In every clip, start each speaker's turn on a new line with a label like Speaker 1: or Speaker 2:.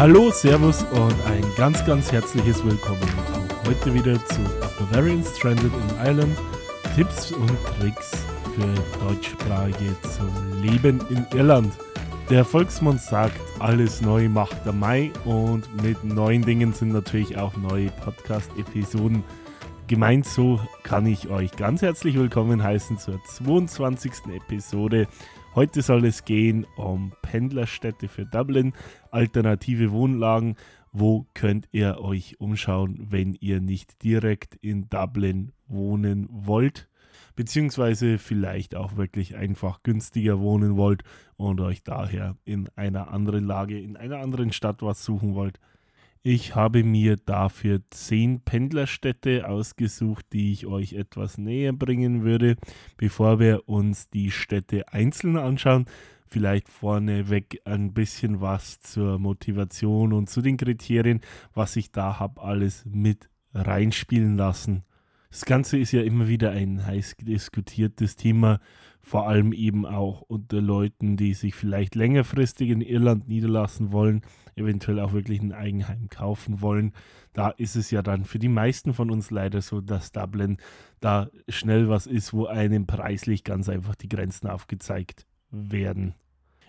Speaker 1: Hallo, Servus und ein ganz, ganz herzliches Willkommen auch heute wieder zu Bavarian Stranded in Ireland. Tipps und Tricks für Deutschsprachige zum Leben in Irland. Der Volksmund sagt, alles neu macht der Mai und mit neuen Dingen sind natürlich auch neue Podcast-Episoden gemeint. So kann ich euch ganz herzlich willkommen heißen zur 22. Episode Heute soll es gehen um Pendlerstädte für Dublin, alternative Wohnlagen. Wo könnt ihr euch umschauen, wenn ihr nicht direkt in Dublin wohnen wollt? Beziehungsweise vielleicht auch wirklich einfach günstiger wohnen wollt und euch daher in einer anderen Lage, in einer anderen Stadt was suchen wollt. Ich habe mir dafür zehn Pendlerstädte ausgesucht, die ich euch etwas näher bringen würde, bevor wir uns die Städte einzeln anschauen. Vielleicht vorneweg ein bisschen was zur Motivation und zu den Kriterien, was ich da habe, alles mit reinspielen lassen. Das Ganze ist ja immer wieder ein heiß diskutiertes Thema, vor allem eben auch unter Leuten, die sich vielleicht längerfristig in Irland niederlassen wollen, eventuell auch wirklich ein Eigenheim kaufen wollen. Da ist es ja dann für die meisten von uns leider so, dass Dublin da schnell was ist, wo einem preislich ganz einfach die Grenzen aufgezeigt werden.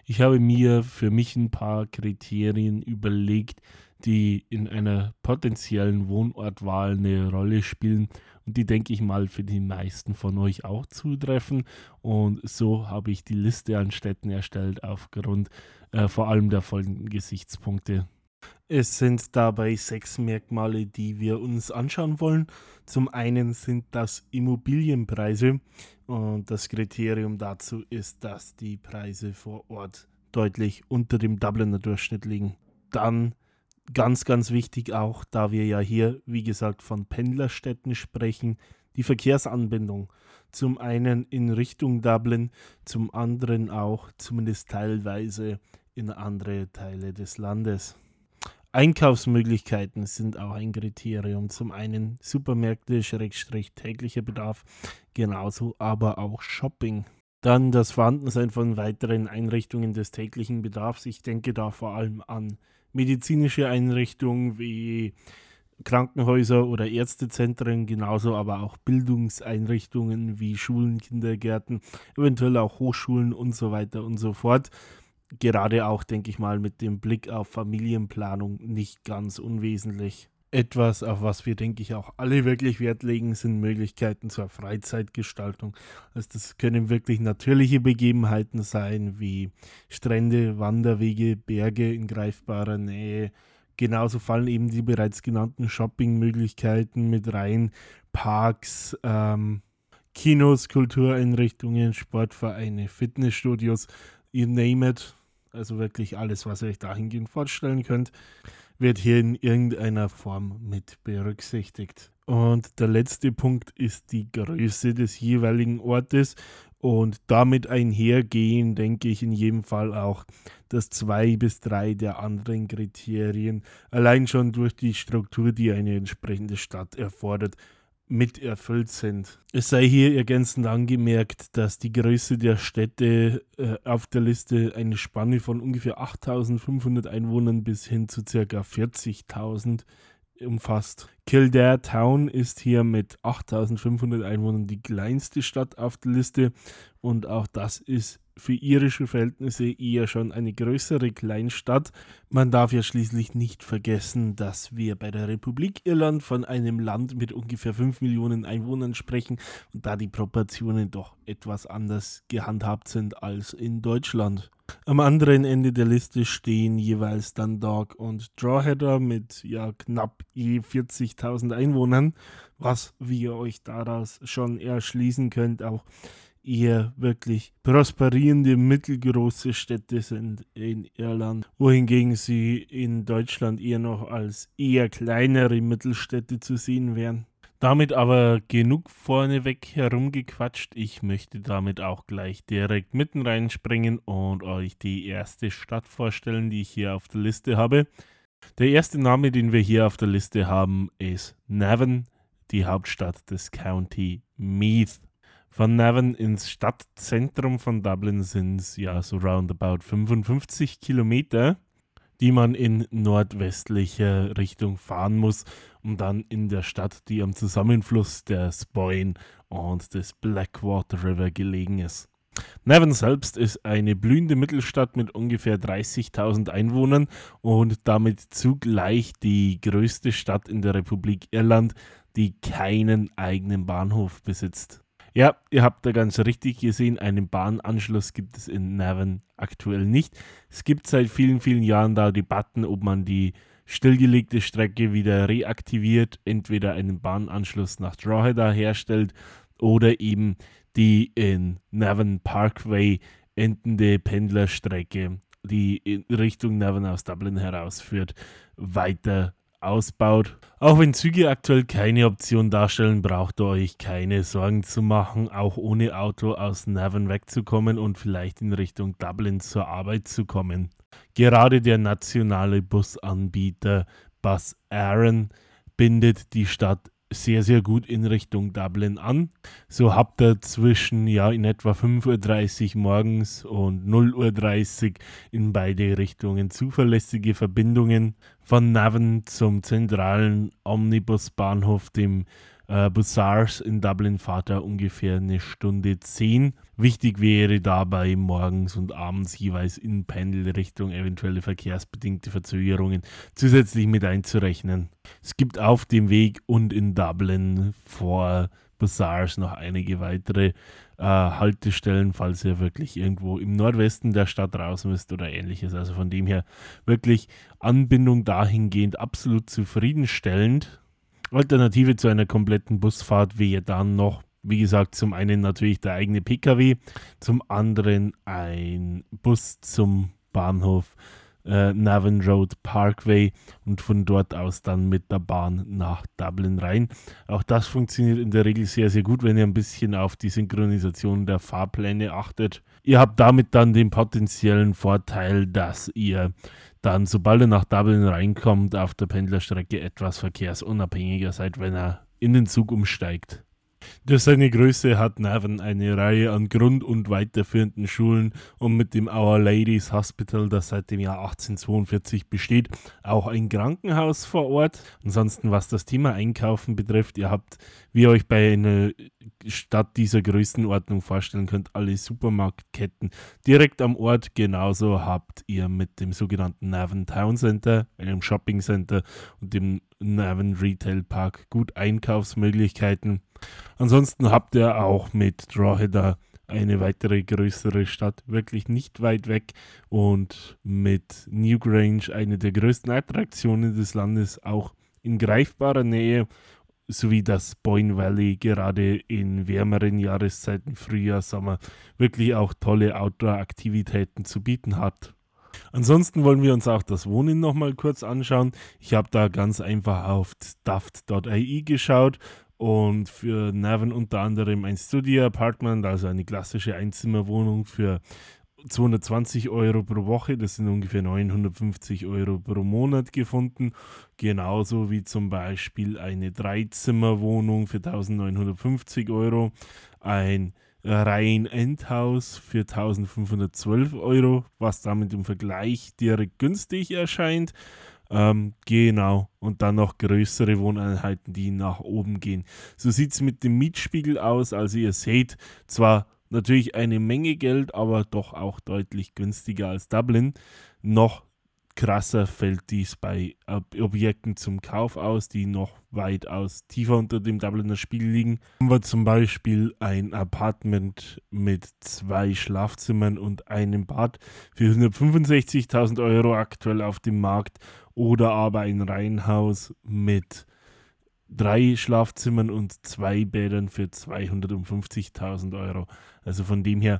Speaker 1: Ich habe mir für mich ein paar Kriterien überlegt, die in einer potenziellen Wohnortwahl eine Rolle spielen und die denke ich mal für die meisten von euch auch zutreffen. Und so habe ich die Liste an Städten erstellt aufgrund äh, vor allem der folgenden Gesichtspunkte. Es sind dabei sechs Merkmale, die wir uns anschauen wollen. Zum einen sind das Immobilienpreise und das Kriterium dazu ist, dass die Preise vor Ort deutlich unter dem Dubliner Durchschnitt liegen. Dann ganz, ganz wichtig auch, da wir ja hier, wie gesagt, von Pendlerstädten sprechen, die Verkehrsanbindung. Zum einen in Richtung Dublin, zum anderen auch zumindest teilweise in andere Teile des Landes. Einkaufsmöglichkeiten sind auch ein Kriterium. Zum einen Supermärkte, Schrägstrich täglicher Bedarf, genauso aber auch Shopping. Dann das Vorhandensein von weiteren Einrichtungen des täglichen Bedarfs. Ich denke da vor allem an medizinische Einrichtungen wie Krankenhäuser oder Ärztezentren, genauso aber auch Bildungseinrichtungen wie Schulen, Kindergärten, eventuell auch Hochschulen und so weiter und so fort gerade auch, denke ich mal, mit dem Blick auf Familienplanung nicht ganz unwesentlich. Etwas, auf was wir, denke ich, auch alle wirklich Wert legen, sind Möglichkeiten zur Freizeitgestaltung. Also das können wirklich natürliche Begebenheiten sein, wie Strände, Wanderwege, Berge in greifbarer Nähe. Genauso fallen eben die bereits genannten Shoppingmöglichkeiten mit rein, Parks, ähm, Kinos, Kultureinrichtungen, Sportvereine, Fitnessstudios, you name it. Also wirklich alles, was ihr euch dahingehend vorstellen könnt, wird hier in irgendeiner Form mit berücksichtigt. Und der letzte Punkt ist die Größe des jeweiligen Ortes und damit einhergehen, denke ich in jedem Fall auch, dass zwei bis drei der anderen Kriterien allein schon durch die Struktur, die eine entsprechende Stadt erfordert, mit erfüllt sind. Es sei hier ergänzend angemerkt, dass die Größe der Städte äh, auf der Liste eine Spanne von ungefähr 8500 Einwohnern bis hin zu ca. 40.000 umfasst. Kildare Town ist hier mit 8500 Einwohnern die kleinste Stadt auf der Liste und auch das ist für irische Verhältnisse eher schon eine größere Kleinstadt. Man darf ja schließlich nicht vergessen, dass wir bei der Republik Irland von einem Land mit ungefähr 5 Millionen Einwohnern sprechen und da die Proportionen doch etwas anders gehandhabt sind als in Deutschland. Am anderen Ende der Liste stehen jeweils Dundalk und Drawheader mit ja knapp je 40.000 Einwohnern, was, wie ihr euch daraus schon erschließen könnt, auch eher wirklich prosperierende mittelgroße Städte sind in Irland, wohingegen sie in Deutschland eher noch als eher kleinere Mittelstädte zu sehen wären. Damit aber genug vorneweg herumgequatscht. Ich möchte damit auch gleich direkt mitten reinspringen und euch die erste Stadt vorstellen, die ich hier auf der Liste habe. Der erste Name, den wir hier auf der Liste haben, ist Navan, die Hauptstadt des County Meath. Von Navan ins Stadtzentrum von Dublin sind es ja so roundabout 55 Kilometer. die man in nordwestlicher Richtung fahren muss, um dann in der Stadt, die am Zusammenfluss der Spoyne und des Blackwater River gelegen ist. Navan selbst ist eine blühende Mittelstadt mit ungefähr 30.000 Einwohnern und damit zugleich die größte Stadt in der Republik Irland, die keinen eigenen Bahnhof besitzt. Ja, ihr habt da ganz richtig gesehen, einen Bahnanschluss gibt es in Navan aktuell nicht. Es gibt seit vielen, vielen Jahren da Debatten, ob man die stillgelegte Strecke wieder reaktiviert, entweder einen Bahnanschluss nach Drogheda herstellt oder eben die in Navan Parkway endende Pendlerstrecke, die in Richtung Navan aus Dublin herausführt, weiter ausbaut. Auch wenn Züge aktuell keine Option darstellen, braucht ihr euch keine Sorgen zu machen, auch ohne Auto aus Navan wegzukommen und vielleicht in Richtung Dublin zur Arbeit zu kommen. Gerade der nationale Busanbieter Bus Aaron bindet die Stadt sehr, sehr gut in Richtung Dublin an. So habt ihr zwischen ja in etwa 5.30 Uhr morgens und 0.30 Uhr in beide Richtungen zuverlässige Verbindungen von Navan zum zentralen Omnibusbahnhof, dem äh, Bussars in Dublin fahrt er ungefähr eine Stunde zehn. Wichtig wäre dabei morgens und abends jeweils in Pendelrichtung eventuelle verkehrsbedingte Verzögerungen zusätzlich mit einzurechnen. Es gibt auf dem Weg und in Dublin vor Bussars noch einige weitere äh, Haltestellen, falls ihr wirklich irgendwo im Nordwesten der Stadt raus müsst oder ähnliches. Also von dem her wirklich Anbindung dahingehend absolut zufriedenstellend. Alternative zu einer kompletten Busfahrt wäre dann noch, wie gesagt, zum einen natürlich der eigene Pkw, zum anderen ein Bus zum Bahnhof äh, Navan Road Parkway und von dort aus dann mit der Bahn nach Dublin rein. Auch das funktioniert in der Regel sehr, sehr gut, wenn ihr ein bisschen auf die Synchronisation der Fahrpläne achtet. Ihr habt damit dann den potenziellen Vorteil, dass ihr dann, sobald er nach Dublin reinkommt, auf der Pendlerstrecke etwas verkehrsunabhängiger seid, wenn er in den Zug umsteigt. Durch seine Größe hat Navan eine Reihe an grund- und weiterführenden Schulen und mit dem Our Ladies Hospital, das seit dem Jahr 1842 besteht, auch ein Krankenhaus vor Ort. Ansonsten, was das Thema Einkaufen betrifft, ihr habt, wie ihr euch bei einer Stadt dieser Größenordnung vorstellen könnt, alle Supermarktketten direkt am Ort. Genauso habt ihr mit dem sogenannten Navan Town Center, einem Shopping Center und dem Navan Retail Park gut Einkaufsmöglichkeiten. Ansonsten habt ihr auch mit Drogheda eine weitere größere Stadt wirklich nicht weit weg und mit Newgrange eine der größten Attraktionen des Landes auch in greifbarer Nähe sowie das Boyne Valley gerade in wärmeren Jahreszeiten, Frühjahr, Sommer, wirklich auch tolle Outdoor-Aktivitäten zu bieten hat. Ansonsten wollen wir uns auch das Wohnen nochmal kurz anschauen. Ich habe da ganz einfach auf stuffed.ai geschaut und für Navan unter anderem ein Studio Apartment, also eine klassische Einzimmerwohnung für 220 Euro pro Woche, das sind ungefähr 950 Euro pro Monat gefunden. Genauso wie zum Beispiel eine Dreizimmerwohnung für 1950 Euro, ein Reihen-Endhaus für 1512 Euro, was damit im Vergleich direkt günstig erscheint. Ähm, genau. Und dann noch größere Wohneinheiten, die nach oben gehen. So sieht es mit dem Mietspiegel aus. Also ihr seht zwar natürlich eine Menge Geld, aber doch auch deutlich günstiger als Dublin. Noch krasser fällt dies bei Objekten zum Kauf aus, die noch weitaus tiefer unter dem Dubliner Spiegel liegen. Haben wir zum Beispiel ein Apartment mit zwei Schlafzimmern und einem Bad für 165.000 Euro aktuell auf dem Markt oder aber ein Reihenhaus mit drei Schlafzimmern und zwei Bädern für 250.000 Euro. Also von dem her,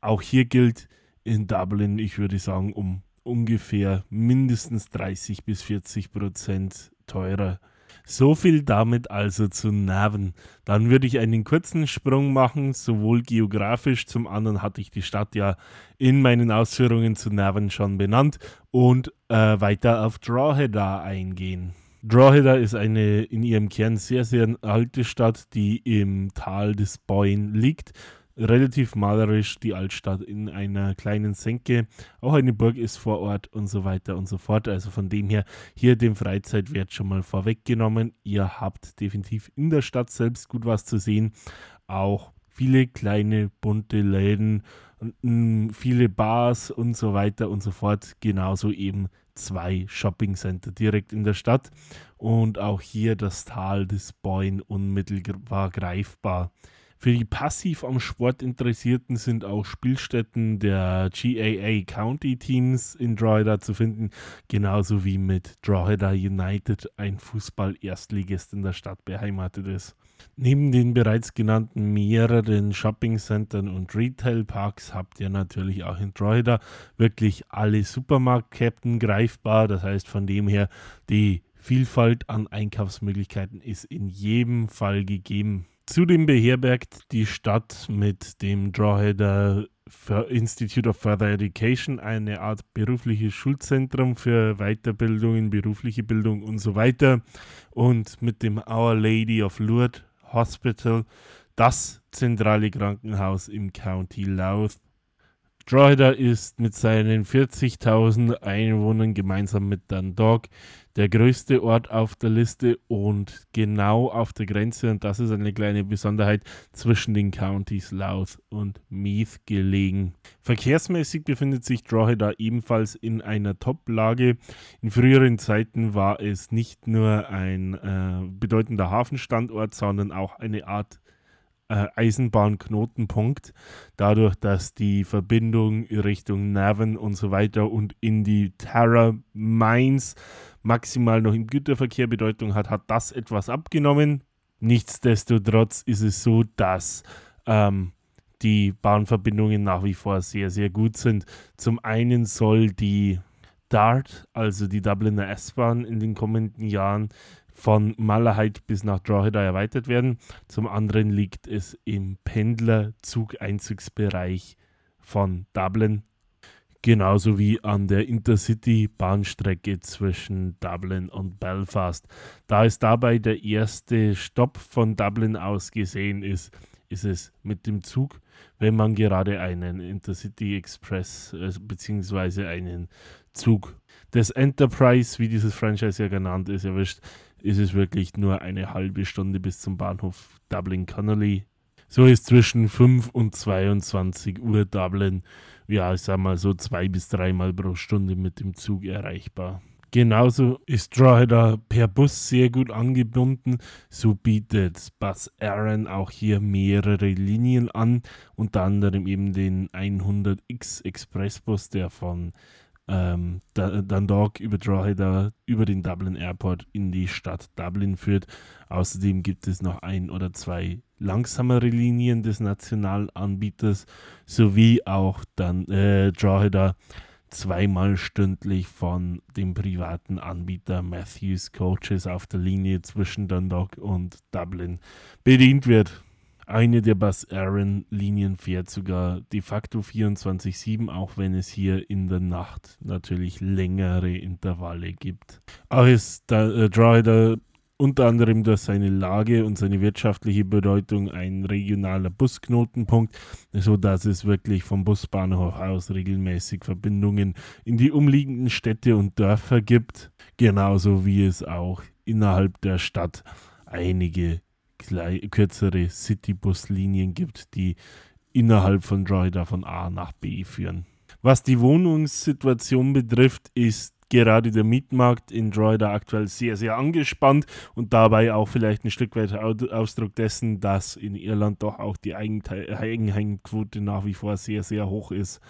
Speaker 1: auch hier gilt in Dublin, ich würde sagen, um ungefähr mindestens 30 bis 40 Prozent teurer. So viel damit also zu Naven. Dann würde ich einen kurzen Sprung machen, sowohl geografisch, zum anderen hatte ich die Stadt ja in meinen Ausführungen zu Naven schon benannt und äh, weiter auf Drogheda eingehen. Drogheda ist eine in ihrem Kern sehr, sehr alte Stadt, die im Tal des Boyne liegt relativ malerisch, die Altstadt in einer kleinen Senke. Auch eine Burg ist vor Ort und so weiter und so fort. Also von dem her hier den Freizeitwert schon mal vorweggenommen. Ihr habt definitiv in der Stadt selbst gut was zu sehen. Auch viele kleine bunte Läden, viele Bars und so weiter und so fort. Genauso eben zwei Shopping Center direkt in der Stadt und auch hier das Tal des Boyne unmittelbar greifbar. Für die passiv am Sport Interessierten sind auch Spielstätten der GAA County Teams in Drogheda zu finden, genauso wie mit Drogheda United ein Fußball-Erstligist in der Stadt beheimatet ist. Neben den bereits genannten mehreren Shoppingcentern und Retailparks habt ihr natürlich auch in Drogheda wirklich alle Supermarktketten greifbar. Das heißt, von dem her, die Vielfalt an Einkaufsmöglichkeiten ist in jedem Fall gegeben. Zudem beherbergt die Stadt mit dem Drogheda Institute of Further Education eine Art berufliches Schulzentrum für Weiterbildungen, berufliche Bildung und so weiter. Und mit dem Our Lady of Lourdes Hospital das zentrale Krankenhaus im County Louth. Drogheda ist mit seinen 40.000 Einwohnern gemeinsam mit Dundalk der größte Ort auf der Liste und genau auf der Grenze, und das ist eine kleine Besonderheit, zwischen den Countys Louth und Meath gelegen. Verkehrsmäßig befindet sich Drogheda ebenfalls in einer Top-Lage. In früheren Zeiten war es nicht nur ein äh, bedeutender Hafenstandort, sondern auch eine Art äh, Eisenbahnknotenpunkt, dadurch, dass die Verbindung Richtung Navan und so weiter und in die Terra Mines maximal noch im Güterverkehr Bedeutung hat, hat das etwas abgenommen. Nichtsdestotrotz ist es so, dass ähm, die Bahnverbindungen nach wie vor sehr, sehr gut sind. Zum einen soll die DART, also die Dubliner S-Bahn, in den kommenden Jahren von Malahide bis nach Drogheda erweitert werden. Zum anderen liegt es im Pendlerzugeinzugsbereich von Dublin, genauso wie an der Intercity-Bahnstrecke zwischen Dublin und Belfast. Da es dabei der erste Stopp von Dublin aus gesehen ist, ist es mit dem Zug, wenn man gerade einen Intercity Express äh, bzw. einen Zug des Enterprise, wie dieses Franchise ja genannt ist, erwischt, ist es wirklich nur eine halbe Stunde bis zum Bahnhof Dublin Connolly. So ist zwischen 5 und 22 Uhr Dublin, ja, ich sag mal so zwei bis dreimal pro Stunde mit dem Zug erreichbar. Genauso ist Drogheda per Bus sehr gut angebunden. So bietet Bus Aaron auch hier mehrere Linien an, unter anderem eben den 100X Expressbus, der von ähm, Dundalk über Drogheda über den Dublin Airport in die Stadt Dublin führt. Außerdem gibt es noch ein oder zwei langsamere Linien des Nationalanbieters sowie auch dann äh, Drogheda zweimal stündlich von dem privaten Anbieter Matthews Coaches auf der Linie zwischen Dundalk und Dublin bedient wird. Eine der Bus-Aaron-Linien fährt sogar de facto 24-7, auch wenn es hier in der Nacht natürlich längere Intervalle gibt. Auch ist der äh, Droider unter anderem durch seine Lage und seine wirtschaftliche Bedeutung ein regionaler Busknotenpunkt, sodass es wirklich vom Busbahnhof aus regelmäßig Verbindungen in die umliegenden Städte und Dörfer gibt, genauso wie es auch innerhalb der Stadt einige kürzere Citybus-Linien gibt, die innerhalb von Droida von A nach B führen. Was die Wohnungssituation betrifft, ist gerade der Mietmarkt in Droida aktuell sehr, sehr angespannt und dabei auch vielleicht ein Stück weit Ausdruck dessen, dass in Irland doch auch die Eigenheimquote nach wie vor sehr, sehr hoch ist.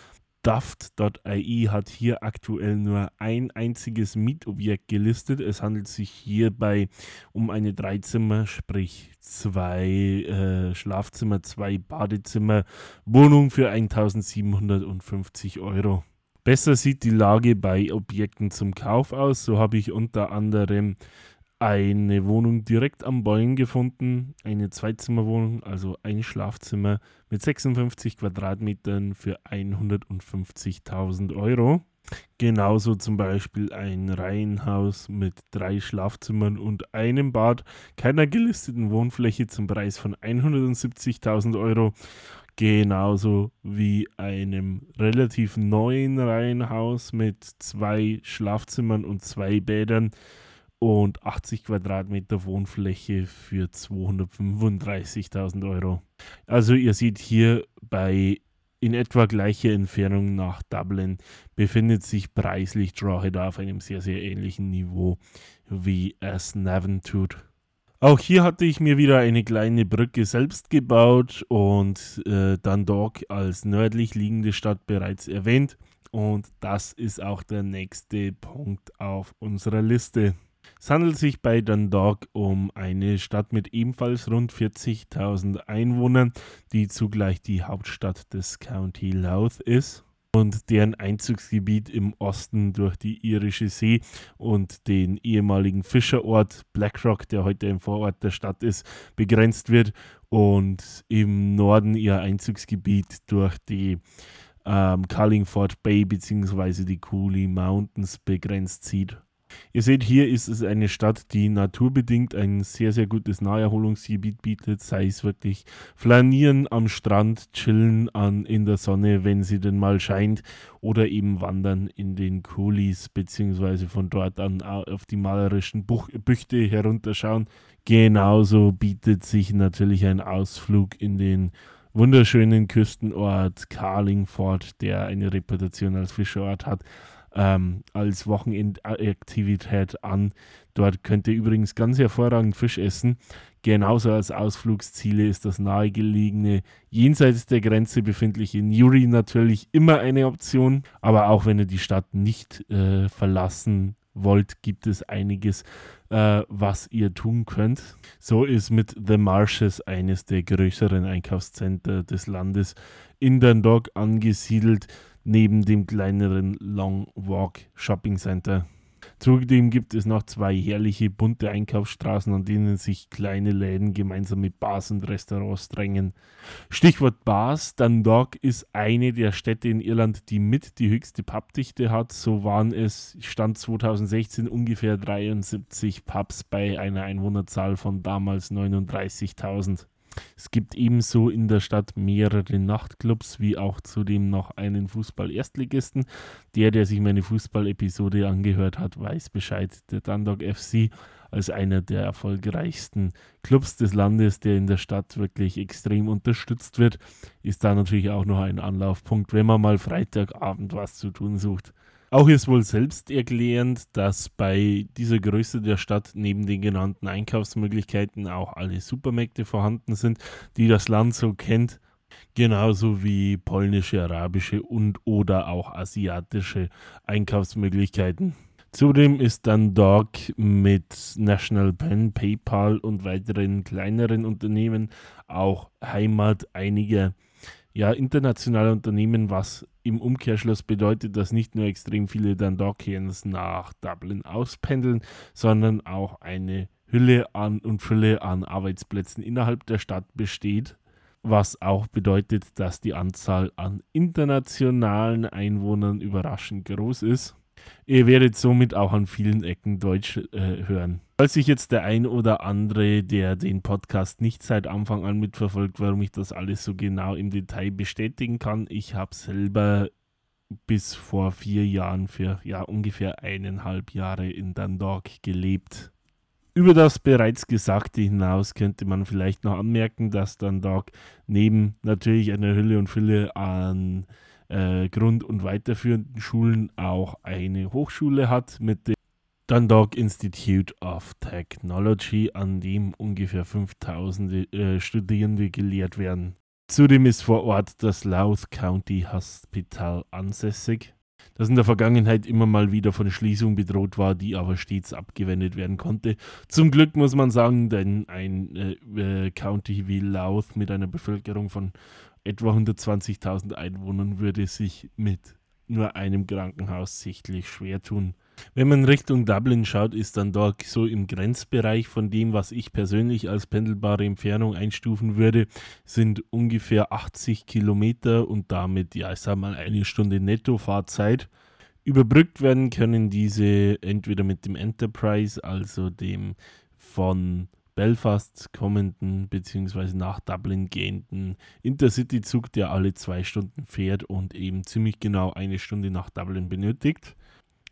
Speaker 1: Daft.ai hat hier aktuell nur ein einziges Mietobjekt gelistet. Es handelt sich hierbei um eine Dreizimmer, sprich zwei äh, Schlafzimmer, zwei Badezimmer, Wohnung für 1750 Euro. Besser sieht die Lage bei Objekten zum Kauf aus. So habe ich unter anderem eine Wohnung direkt am Bäumen gefunden, eine Zweizimmerwohnung, also ein Schlafzimmer mit 56 Quadratmetern für 150.000 Euro. Genauso zum Beispiel ein Reihenhaus mit drei Schlafzimmern und einem Bad, keiner gelisteten Wohnfläche zum Preis von 170.000 Euro. Genauso wie einem relativ neuen Reihenhaus mit zwei Schlafzimmern und zwei Bädern und 80 Quadratmeter Wohnfläche für 235.000 Euro. Also ihr seht hier bei in etwa gleicher Entfernung nach Dublin befindet sich preislich Drogheda auf einem sehr, sehr ähnlichen Niveau wie es Navan tut. Auch hier hatte ich mir wieder eine kleine Brücke selbst gebaut und äh, Dundalk als nördlich liegende Stadt bereits erwähnt. Und das ist auch der nächste Punkt auf unserer Liste. Es handelt sich bei Dundalk um eine Stadt mit ebenfalls rund 40.000 Einwohnern, die zugleich die Hauptstadt des County Louth ist und deren Einzugsgebiet im Osten durch die Irische See und den ehemaligen Fischerort Blackrock, der heute ein Vorort der Stadt ist, begrenzt wird und im Norden ihr Einzugsgebiet durch die ähm, Carlingford Bay bzw. die Cooley Mountains begrenzt sieht. Ihr seht, hier ist es eine Stadt, die naturbedingt ein sehr, sehr gutes Naherholungsgebiet bietet, sei es wirklich flanieren am Strand, chillen an, in der Sonne, wenn sie denn mal scheint, oder eben wandern in den Coulees, beziehungsweise von dort an auf die malerischen Buch Büchte herunterschauen. Genauso bietet sich natürlich ein Ausflug in den wunderschönen Küstenort Carlingford, der eine Reputation als Fischerort hat, ähm, als Wochenendaktivität an. Dort könnt ihr übrigens ganz hervorragend Fisch essen. Genauso als Ausflugsziele ist das nahegelegene, jenseits der Grenze befindliche Newry natürlich immer eine Option. Aber auch wenn ihr die Stadt nicht äh, verlassen wollt, gibt es einiges, äh, was ihr tun könnt. So ist mit The Marshes eines der größeren Einkaufszentren des Landes in Dundalk angesiedelt neben dem kleineren Long Walk Shopping Center. Zudem gibt es noch zwei herrliche bunte Einkaufsstraßen, an denen sich kleine Läden gemeinsam mit Bars und Restaurants drängen. Stichwort Bars, Dundalk ist eine der Städte in Irland, die mit die höchste Pubdichte hat. So waren es Stand 2016 ungefähr 73 Pubs bei einer Einwohnerzahl von damals 39.000. Es gibt ebenso in der Stadt mehrere Nachtclubs, wie auch zudem noch einen Fußball-Erstligisten. Der, der sich meine Fußball-Episode angehört hat, weiß Bescheid. Der Dundalk FC als einer der erfolgreichsten Clubs des Landes, der in der Stadt wirklich extrem unterstützt wird, ist da natürlich auch noch ein Anlaufpunkt, wenn man mal Freitagabend was zu tun sucht. Auch ist wohl selbst erklärend, dass bei dieser Größe der Stadt neben den genannten Einkaufsmöglichkeiten auch alle Supermärkte vorhanden sind, die das Land so kennt, genauso wie polnische, arabische und oder auch asiatische Einkaufsmöglichkeiten. Zudem ist dann Dog mit National Pen, PayPal und weiteren kleineren Unternehmen auch Heimat einiger ja, internationale Unternehmen, was im Umkehrschluss bedeutet, dass nicht nur extrem viele Dundokians nach Dublin auspendeln, sondern auch eine Hülle an und Fülle an Arbeitsplätzen innerhalb der Stadt besteht, was auch bedeutet, dass die Anzahl an internationalen Einwohnern überraschend groß ist. Ihr werdet somit auch an vielen Ecken Deutsch äh, hören. Falls sich jetzt der ein oder andere, der den Podcast nicht seit Anfang an mitverfolgt, warum ich das alles so genau im Detail bestätigen kann, ich habe selber bis vor vier Jahren für ja ungefähr eineinhalb Jahre in Dundalk gelebt. Über das bereits Gesagte hinaus könnte man vielleicht noch anmerken, dass Dundalk neben natürlich einer Hülle und Fülle an äh, Grund- und weiterführenden Schulen auch eine Hochschule hat mit dem Dundalk Institute of Technology, an dem ungefähr 5000 äh, Studierende gelehrt werden. Zudem ist vor Ort das Louth County Hospital ansässig, das in der Vergangenheit immer mal wieder von Schließung bedroht war, die aber stets abgewendet werden konnte. Zum Glück muss man sagen, denn ein äh, äh County wie Louth mit einer Bevölkerung von etwa 120.000 Einwohnern würde sich mit nur einem Krankenhaus sichtlich schwer tun. Wenn man Richtung Dublin schaut, ist dann dort so im Grenzbereich von dem, was ich persönlich als pendelbare Entfernung einstufen würde, sind ungefähr 80 Kilometer und damit, ja, ich sag mal, eine Stunde Nettofahrzeit. Überbrückt werden können diese entweder mit dem Enterprise, also dem von Belfast kommenden bzw. nach Dublin gehenden Intercity-Zug, der alle zwei Stunden fährt und eben ziemlich genau eine Stunde nach Dublin benötigt.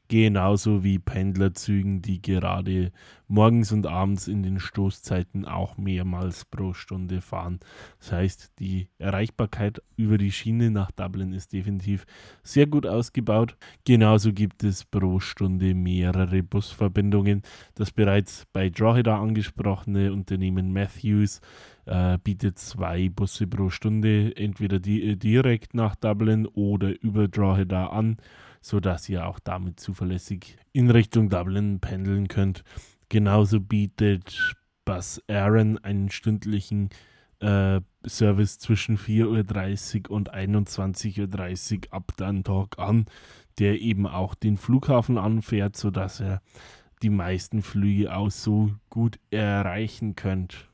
Speaker 1: Genauso wie Pendlerzügen, die gerade morgens und abends in den Stoßzeiten auch mehrmals pro Stunde fahren. Das heißt, die Erreichbarkeit über die Schiene nach Dublin ist definitiv sehr gut ausgebaut. Genauso gibt es pro Stunde mehrere Busverbindungen. Das bereits bei Drogheda angesprochene Unternehmen Matthews äh, bietet zwei Busse pro Stunde, entweder die, äh, direkt nach Dublin oder über Drogheda an sodass ihr auch damit zuverlässig in Richtung Dublin pendeln könnt. Genauso bietet Bus Aaron einen stündlichen äh, Service zwischen 4.30 Uhr und 21.30 Uhr ab Dundalk an, der eben auch den Flughafen anfährt, sodass er die meisten Flüge auch so gut erreichen könnt.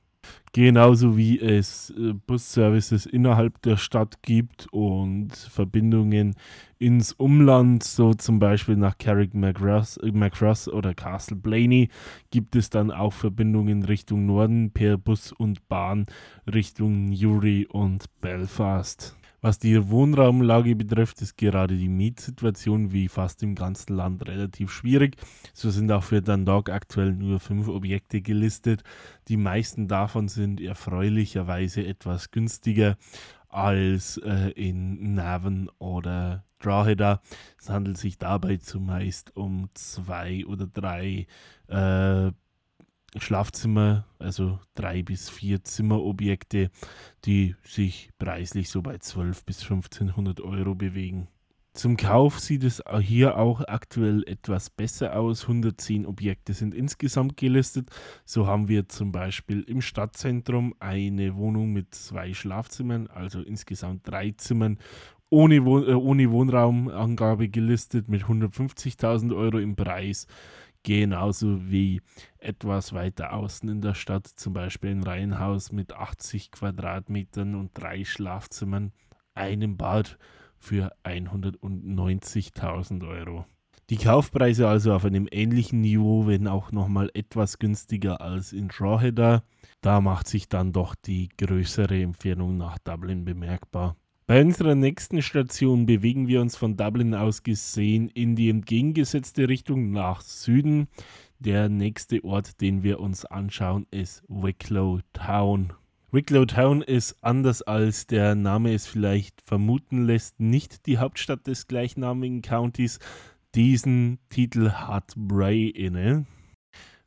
Speaker 1: Genauso wie es äh, Busservices innerhalb der Stadt gibt und Verbindungen ins Umland, so zum Beispiel nach Carrick äh, Macross oder Castle Blaney, gibt es dann auch Verbindungen Richtung Norden per Bus und Bahn Richtung Newry und Belfast. Was die Wohnraumlage betrifft, ist gerade die Mietsituation wie fast im ganzen Land relativ schwierig. So sind auch für Dundalk aktuell nur fünf Objekte gelistet. Die meisten davon sind erfreulicherweise etwas günstiger als äh, in Navan oder Drogheda. Es handelt sich dabei zumeist um zwei oder drei äh, Schlafzimmer, also drei bis vier Zimmerobjekte, die sich preislich so bei 12 bis 1500 Euro bewegen. Zum Kauf sieht es hier auch aktuell etwas besser aus. 110 Objekte sind insgesamt gelistet. So haben wir zum Beispiel im Stadtzentrum eine Wohnung mit zwei Schlafzimmern, also insgesamt drei Zimmern, ohne, Wohn äh, ohne Wohnraumangabe gelistet mit 150.000 Euro im Preis. Genauso wie etwas weiter außen in der Stadt, zum Beispiel ein Reihenhaus mit 80 Quadratmetern und drei Schlafzimmern, einem Bad für 190.000 Euro. Die Kaufpreise also auf einem ähnlichen Niveau, wenn auch nochmal etwas günstiger als in Drogheda. Da macht sich dann doch die größere Entfernung nach Dublin bemerkbar. Bei unserer nächsten Station bewegen wir uns von Dublin aus gesehen in die entgegengesetzte Richtung nach Süden. Der nächste Ort, den wir uns anschauen, ist Wicklow Town. Wicklow Town ist anders als der Name es vielleicht vermuten lässt, nicht die Hauptstadt des gleichnamigen Countys. Diesen Titel hat Bray inne.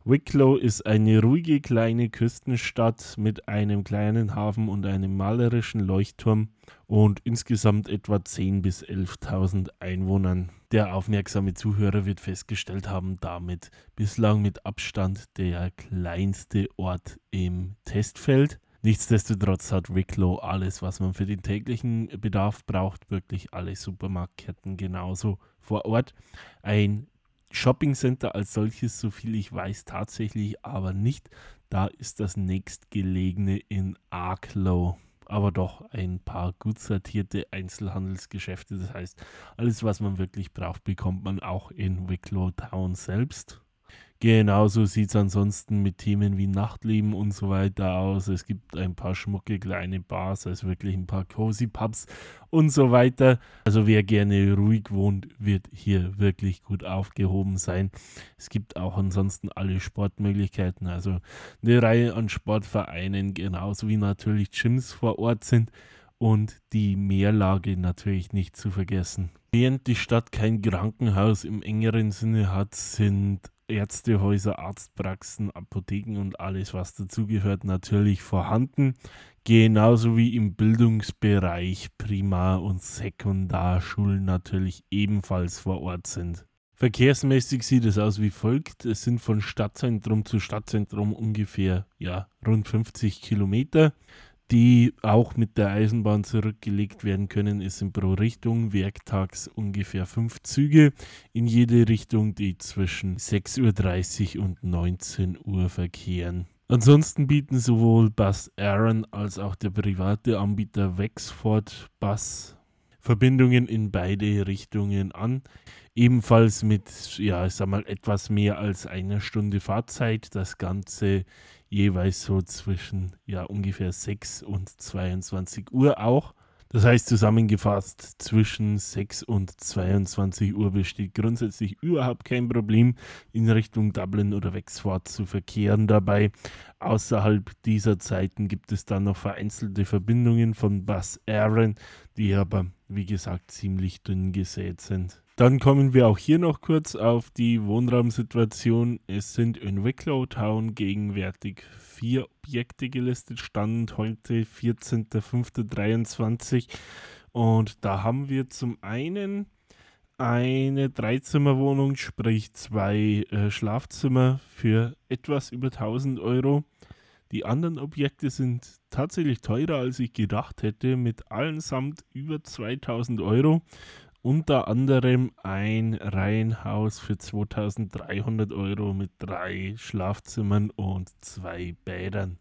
Speaker 1: Wicklow ist eine ruhige kleine Küstenstadt mit einem kleinen Hafen und einem malerischen Leuchtturm und insgesamt etwa 10.000 bis 11.000 Einwohnern. Der aufmerksame Zuhörer wird festgestellt haben, damit bislang mit Abstand der kleinste Ort im Testfeld. Nichtsdestotrotz hat Wicklow alles, was man für den täglichen Bedarf braucht, wirklich alle Supermarktketten genauso vor Ort. Ein Shopping Center als solches, so viel ich weiß, tatsächlich aber nicht. Da ist das nächstgelegene in Arklow. Aber doch ein paar gut sortierte Einzelhandelsgeschäfte. Das heißt, alles, was man wirklich braucht, bekommt man auch in Wicklow Town selbst. Genauso sieht es ansonsten mit Themen wie Nachtleben und so weiter aus. Es gibt ein paar schmucke kleine Bars, also wirklich ein paar cozy Pubs und so weiter. Also wer gerne ruhig wohnt, wird hier wirklich gut aufgehoben sein. Es gibt auch ansonsten alle Sportmöglichkeiten, also eine Reihe an Sportvereinen, genauso wie natürlich Gyms vor Ort sind und die Meerlage natürlich nicht zu vergessen. Während die Stadt kein Krankenhaus im engeren Sinne hat, sind Ärztehäuser, Arztpraxen, Apotheken und alles, was dazugehört, natürlich vorhanden. Genauso wie im Bildungsbereich Primar- und Sekundarschulen natürlich ebenfalls vor Ort sind. Verkehrsmäßig sieht es aus wie folgt. Es sind von Stadtzentrum zu Stadtzentrum ungefähr ja, rund 50 Kilometer die auch mit der Eisenbahn zurückgelegt werden können. Es sind pro Richtung werktags ungefähr fünf Züge in jede Richtung, die zwischen 6.30 Uhr und 19 Uhr verkehren. Ansonsten bieten sowohl Bus Aaron als auch der private Anbieter Wexford Bus Verbindungen in beide Richtungen an. Ebenfalls mit, ja, ich sag mal, etwas mehr als einer Stunde Fahrzeit. Das Ganze jeweils so zwischen ja ungefähr 6 und 22 Uhr auch. Das heißt zusammengefasst, zwischen 6 und 22 Uhr besteht grundsätzlich überhaupt kein Problem, in Richtung Dublin oder Wexford zu verkehren dabei. Außerhalb dieser Zeiten gibt es dann noch vereinzelte Verbindungen von Bus Aaron, die aber, wie gesagt, ziemlich dünn gesät sind. Dann kommen wir auch hier noch kurz auf die Wohnraumsituation. Es sind in Wicklow Town gegenwärtig vier Objekte gelistet, Stand heute 14.05.23. Und da haben wir zum einen eine Dreizimmerwohnung, sprich zwei äh, Schlafzimmer für etwas über 1000 Euro. Die anderen Objekte sind tatsächlich teurer, als ich gedacht hätte, mit allen samt über 2000 Euro unter anderem ein Reihenhaus für 2300 Euro mit drei Schlafzimmern und zwei Bädern,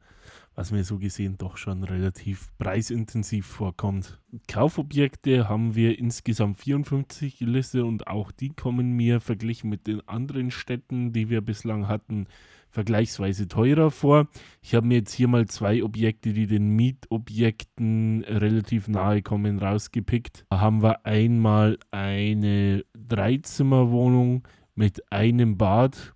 Speaker 1: was mir so gesehen doch schon relativ preisintensiv vorkommt. Kaufobjekte haben wir insgesamt 54 gelistet und auch die kommen mir verglichen mit den anderen Städten, die wir bislang hatten, vergleichsweise teurer vor. Ich habe mir jetzt hier mal zwei Objekte, die den Mietobjekten relativ nahe kommen, rausgepickt. Da haben wir einmal eine Dreizimmerwohnung mit einem Bad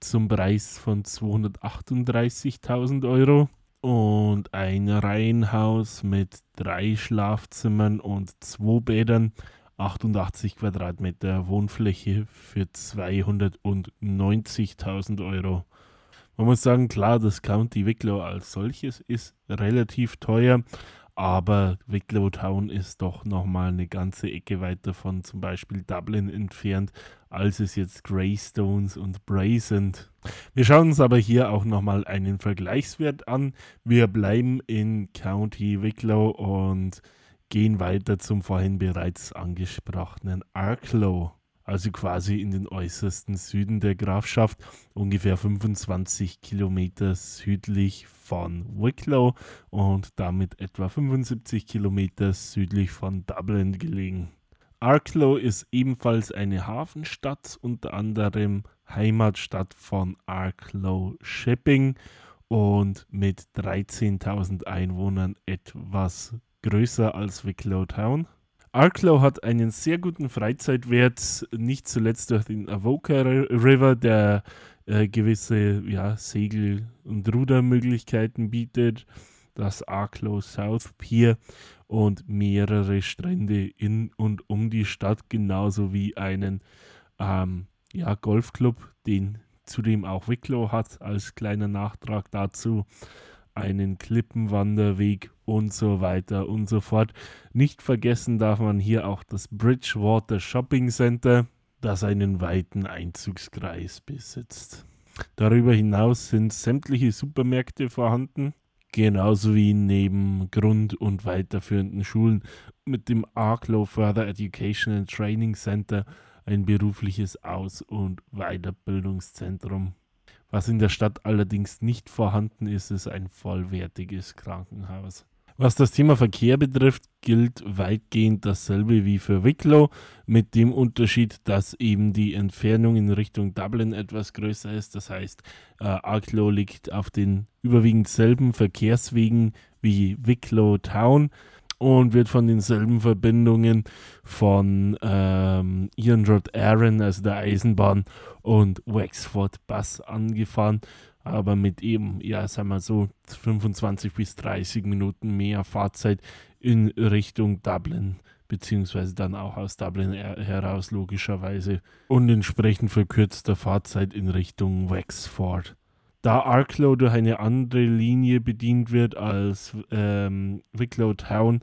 Speaker 1: zum Preis von 238.000 Euro und ein Reihenhaus mit drei Schlafzimmern und zwei Bädern 88 Quadratmeter Wohnfläche für 290.000 Euro. Man muss sagen, klar, das County Wicklow als solches ist relativ teuer, aber Wicklow Town ist doch nochmal eine ganze Ecke weiter von zum Beispiel Dublin entfernt, als es jetzt Greystones und Bray sind. Wir schauen uns aber hier auch nochmal einen Vergleichswert an. Wir bleiben in County Wicklow und gehen weiter zum vorhin bereits angesprochenen Arklow also quasi in den äußersten Süden der Grafschaft, ungefähr 25 Kilometer südlich von Wicklow und damit etwa 75 Kilometer südlich von Dublin gelegen. Arklow ist ebenfalls eine Hafenstadt, unter anderem Heimatstadt von Arklow Shipping und mit 13.000 Einwohnern etwas größer als Wicklow Town. Arklow hat einen sehr guten Freizeitwert, nicht zuletzt durch den Avoca River, der äh, gewisse ja, Segel- und Rudermöglichkeiten bietet. Das Arklow South Pier und mehrere Strände in und um die Stadt, genauso wie einen ähm, ja, Golfclub, den zudem auch Wicklow hat, als kleiner Nachtrag dazu einen Klippenwanderweg und so weiter und so fort. Nicht vergessen darf man hier auch das Bridgewater Shopping Center, das einen weiten Einzugskreis besitzt. Darüber hinaus sind sämtliche Supermärkte vorhanden, genauso wie neben Grund- und weiterführenden Schulen mit dem Arklow Further Education and Training Center ein berufliches Aus- und Weiterbildungszentrum. Was in der Stadt allerdings nicht vorhanden ist, ist ein vollwertiges Krankenhaus. Was das Thema Verkehr betrifft, gilt weitgehend dasselbe wie für Wicklow, mit dem Unterschied, dass eben die Entfernung in Richtung Dublin etwas größer ist. Das heißt, äh, Arklow liegt auf den überwiegend selben Verkehrswegen wie Wicklow Town und wird von denselben Verbindungen von ähm, Ian Road Aaron, also der Eisenbahn, und Wexford Bus angefahren, aber mit eben, ja, sagen wir so, 25 bis 30 Minuten mehr Fahrzeit in Richtung Dublin beziehungsweise dann auch aus Dublin heraus logischerweise und entsprechend verkürzter Fahrzeit in Richtung Wexford. Da Arklow durch eine andere Linie bedient wird als ähm, Wicklow Town,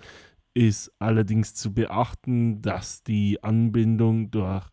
Speaker 1: ist allerdings zu beachten, dass die Anbindung durch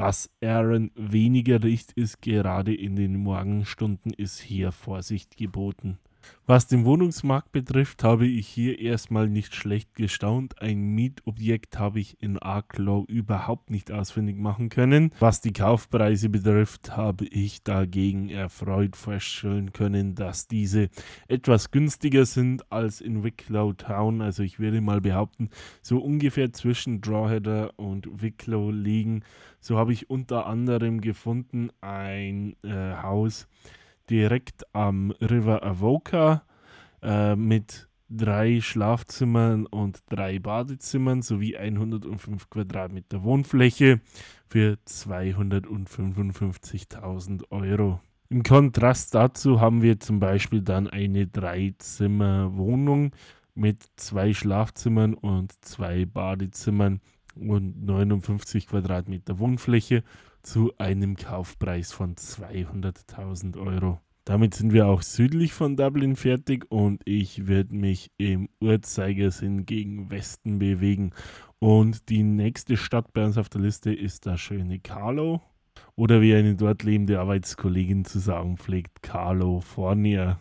Speaker 1: Bus Aaron weniger dicht ist. Gerade in den Morgenstunden ist hier Vorsicht geboten. Was den Wohnungsmarkt betrifft, habe ich hier erstmal nicht schlecht gestaunt. Ein Mietobjekt habe ich in Arklow überhaupt nicht ausfindig machen können. Was die Kaufpreise betrifft, habe ich dagegen erfreut feststellen können, dass diese etwas günstiger sind als in Wicklow Town. Also ich würde mal behaupten, so ungefähr zwischen Drawheader und Wicklow liegen. So habe ich unter anderem gefunden ein äh, Haus, direkt am River Avoca äh, mit drei Schlafzimmern und drei Badezimmern sowie 105 Quadratmeter Wohnfläche für 255.000 Euro. Im Kontrast dazu haben wir zum Beispiel dann eine Dreizimmer-Wohnung mit zwei Schlafzimmern und zwei Badezimmern und 59 Quadratmeter Wohnfläche zu einem Kaufpreis von 200.000 Euro. Damit sind wir auch südlich von Dublin fertig und ich werde mich im Uhrzeigersinn gegen Westen bewegen. Und die nächste Stadt bei uns auf der Liste ist das schöne Carlo. Oder wie eine dort lebende Arbeitskollegin zu sagen pflegt, Carlo Fornia.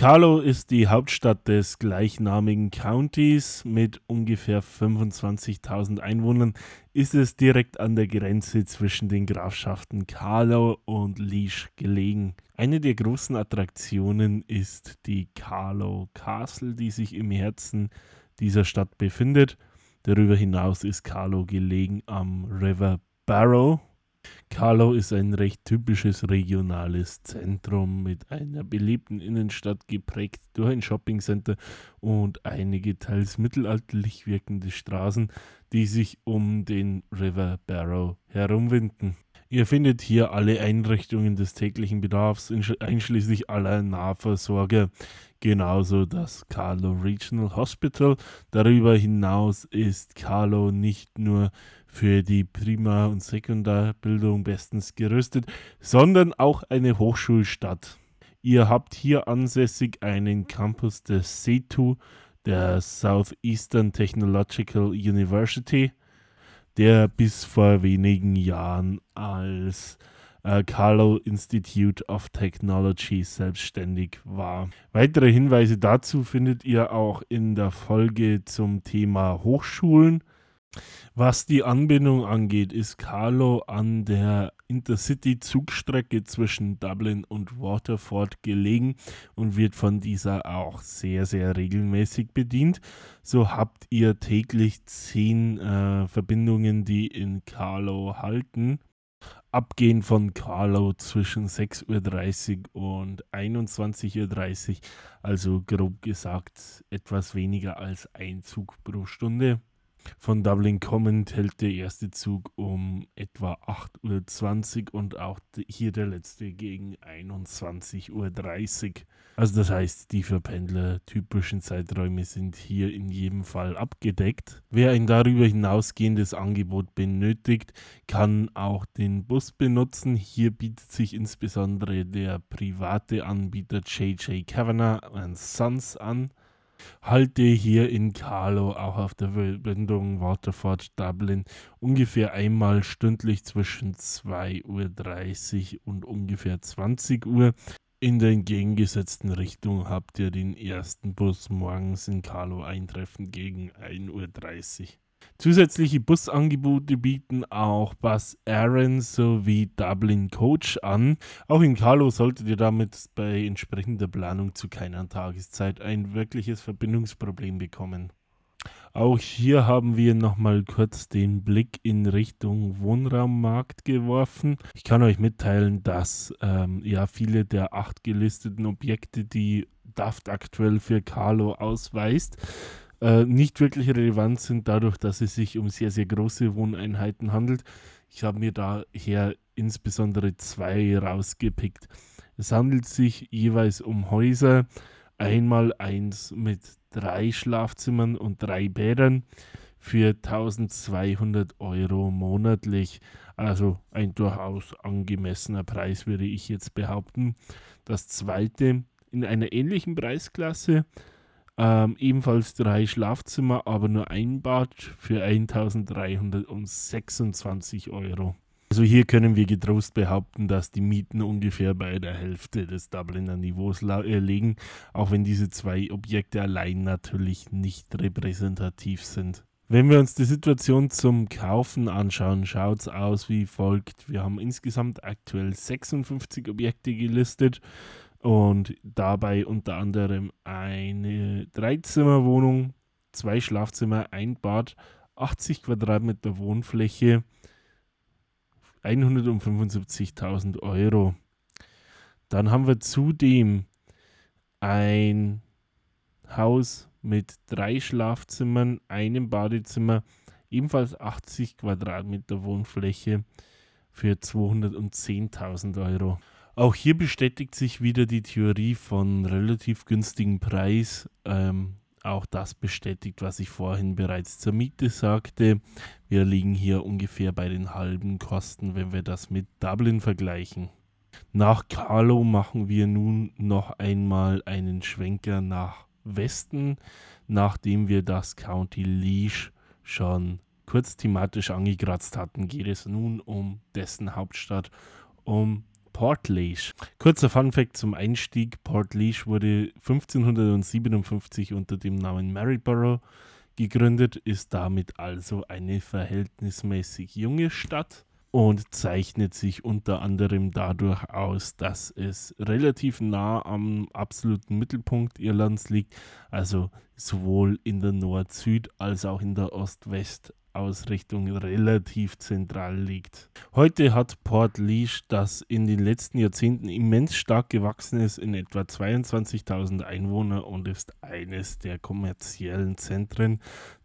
Speaker 1: Carlo ist die Hauptstadt des gleichnamigen Countys mit ungefähr 25.000 Einwohnern. Ist es direkt an der Grenze zwischen den Grafschaften Carlo und Laois gelegen. Eine der großen Attraktionen ist die Carlo Castle, die sich im Herzen dieser Stadt befindet. Darüber hinaus ist Carlo gelegen am River Barrow, Carlo ist ein recht typisches regionales Zentrum mit einer belebten Innenstadt geprägt durch ein Shoppingcenter und einige teils mittelalterlich wirkende Straßen, die sich um den River Barrow herumwinden. Ihr findet hier alle Einrichtungen des täglichen Bedarfs, einschließlich aller Nahversorger, genauso das Carlo Regional Hospital. Darüber hinaus ist Carlo nicht nur für die Prima- und Sekundarbildung bestens gerüstet, sondern auch eine Hochschulstadt. Ihr habt hier ansässig einen Campus des SETU, der Southeastern Technological University, der bis vor wenigen Jahren als äh, Carlo Institute of Technology selbstständig war. Weitere Hinweise dazu findet ihr auch in der Folge zum Thema Hochschulen. Was die Anbindung angeht, ist Carlo an der Intercity-Zugstrecke zwischen Dublin und Waterford gelegen und wird von dieser auch sehr, sehr regelmäßig bedient. So habt ihr täglich zehn äh, Verbindungen, die in Carlo halten. Abgehend von Carlo zwischen 6.30 Uhr und 21.30 Uhr, also grob gesagt etwas weniger als ein Zug pro Stunde. Von Dublin kommend hält der erste Zug um etwa 8.20 Uhr und auch hier der letzte gegen 21.30 Uhr. Also das heißt, die für Pendler typischen Zeiträume sind hier in jedem Fall abgedeckt. Wer ein darüber hinausgehendes Angebot benötigt, kann auch den Bus benutzen. Hier bietet sich insbesondere der private Anbieter JJ Kavanagh Sons an halte hier in Carlo, auch auf der Verbindung Waterford Dublin, ungefähr einmal stündlich zwischen 2.30 Uhr und ungefähr 20 Uhr. In der entgegengesetzten Richtung habt ihr den ersten Bus morgens in Carlo eintreffen gegen 1.30 Uhr. Zusätzliche Busangebote bieten auch Bus Aaron sowie Dublin Coach an. Auch in Carlo solltet ihr damit bei entsprechender Planung zu keiner Tageszeit ein wirkliches Verbindungsproblem bekommen. Auch hier haben wir nochmal kurz den Blick in Richtung Wohnraummarkt geworfen. Ich kann euch mitteilen, dass ähm, ja viele der acht gelisteten Objekte, die DAFT aktuell für Carlo ausweist, äh, nicht wirklich relevant sind, dadurch, dass es sich um sehr, sehr große Wohneinheiten handelt. Ich habe mir daher insbesondere zwei rausgepickt. Es handelt sich jeweils um Häuser, einmal eins mit drei Schlafzimmern und drei Bädern für 1200 Euro monatlich. Also ein durchaus angemessener Preis, würde ich jetzt behaupten. Das zweite in einer ähnlichen Preisklasse ähm, ebenfalls drei Schlafzimmer, aber nur ein Bad für 1326 Euro. Also hier können wir getrost behaupten, dass die Mieten ungefähr bei der Hälfte des Dubliner Niveaus äh, liegen, auch wenn diese zwei Objekte allein natürlich nicht repräsentativ sind. Wenn wir uns die Situation zum Kaufen anschauen, schaut es aus wie folgt. Wir haben insgesamt aktuell 56 Objekte gelistet und dabei unter anderem eine Dreizimmerwohnung, zwei Schlafzimmer, ein Bad, 80 Quadratmeter Wohnfläche, 175.000 Euro. Dann haben wir zudem ein Haus mit drei Schlafzimmern, einem Badezimmer, ebenfalls 80 Quadratmeter Wohnfläche für 210.000 Euro. Auch hier bestätigt sich wieder die Theorie von relativ günstigen Preis. Ähm, auch das bestätigt, was ich vorhin bereits zur Miete sagte. Wir liegen hier ungefähr bei den halben Kosten, wenn wir das mit Dublin vergleichen. Nach Carlo machen wir nun noch einmal einen Schwenker nach Westen, nachdem wir das County Leash schon kurz thematisch angekratzt hatten, geht es nun um dessen Hauptstadt, um Portlaoise. Kurzer Funfact zum Einstieg: Portlaoise wurde 1557 unter dem Namen Maryborough gegründet, ist damit also eine verhältnismäßig junge Stadt und zeichnet sich unter anderem dadurch aus, dass es relativ nah am absoluten Mittelpunkt Irlands liegt, also sowohl in der Nord-Süd- als auch in der Ost-West Ausrichtung relativ zentral liegt. Heute hat Port Leash, das in den letzten Jahrzehnten immens stark gewachsen ist, in etwa 22.000 Einwohner und ist eines der kommerziellen Zentren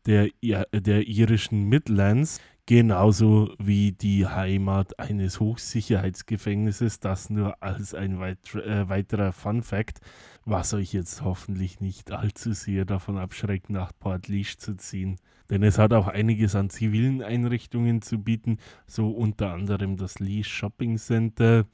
Speaker 1: der, der irischen Midlands genauso wie die Heimat eines Hochsicherheitsgefängnisses. Das nur als ein äh, weiterer Fun Fact, was euch jetzt hoffentlich nicht allzu sehr davon abschreckt, nach Port Leash zu ziehen. Denn es hat auch einiges an zivilen Einrichtungen zu bieten, so unter anderem das Leash Shopping Center,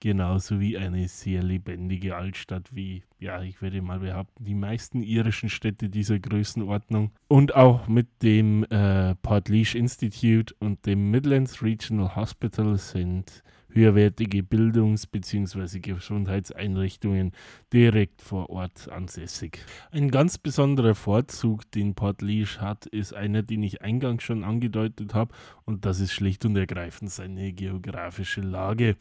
Speaker 1: genauso wie eine sehr lebendige Altstadt wie, ja, ich würde mal behaupten, die meisten irischen Städte dieser Größenordnung. Und auch mit dem äh, Portlaoise Institute und dem Midlands Regional Hospital sind höherwertige Bildungs- bzw. Gesundheitseinrichtungen direkt vor Ort ansässig. Ein ganz besonderer Vorzug, den Port Leash hat, ist einer, den ich eingangs schon angedeutet habe, und das ist schlicht und ergreifend seine geografische Lage.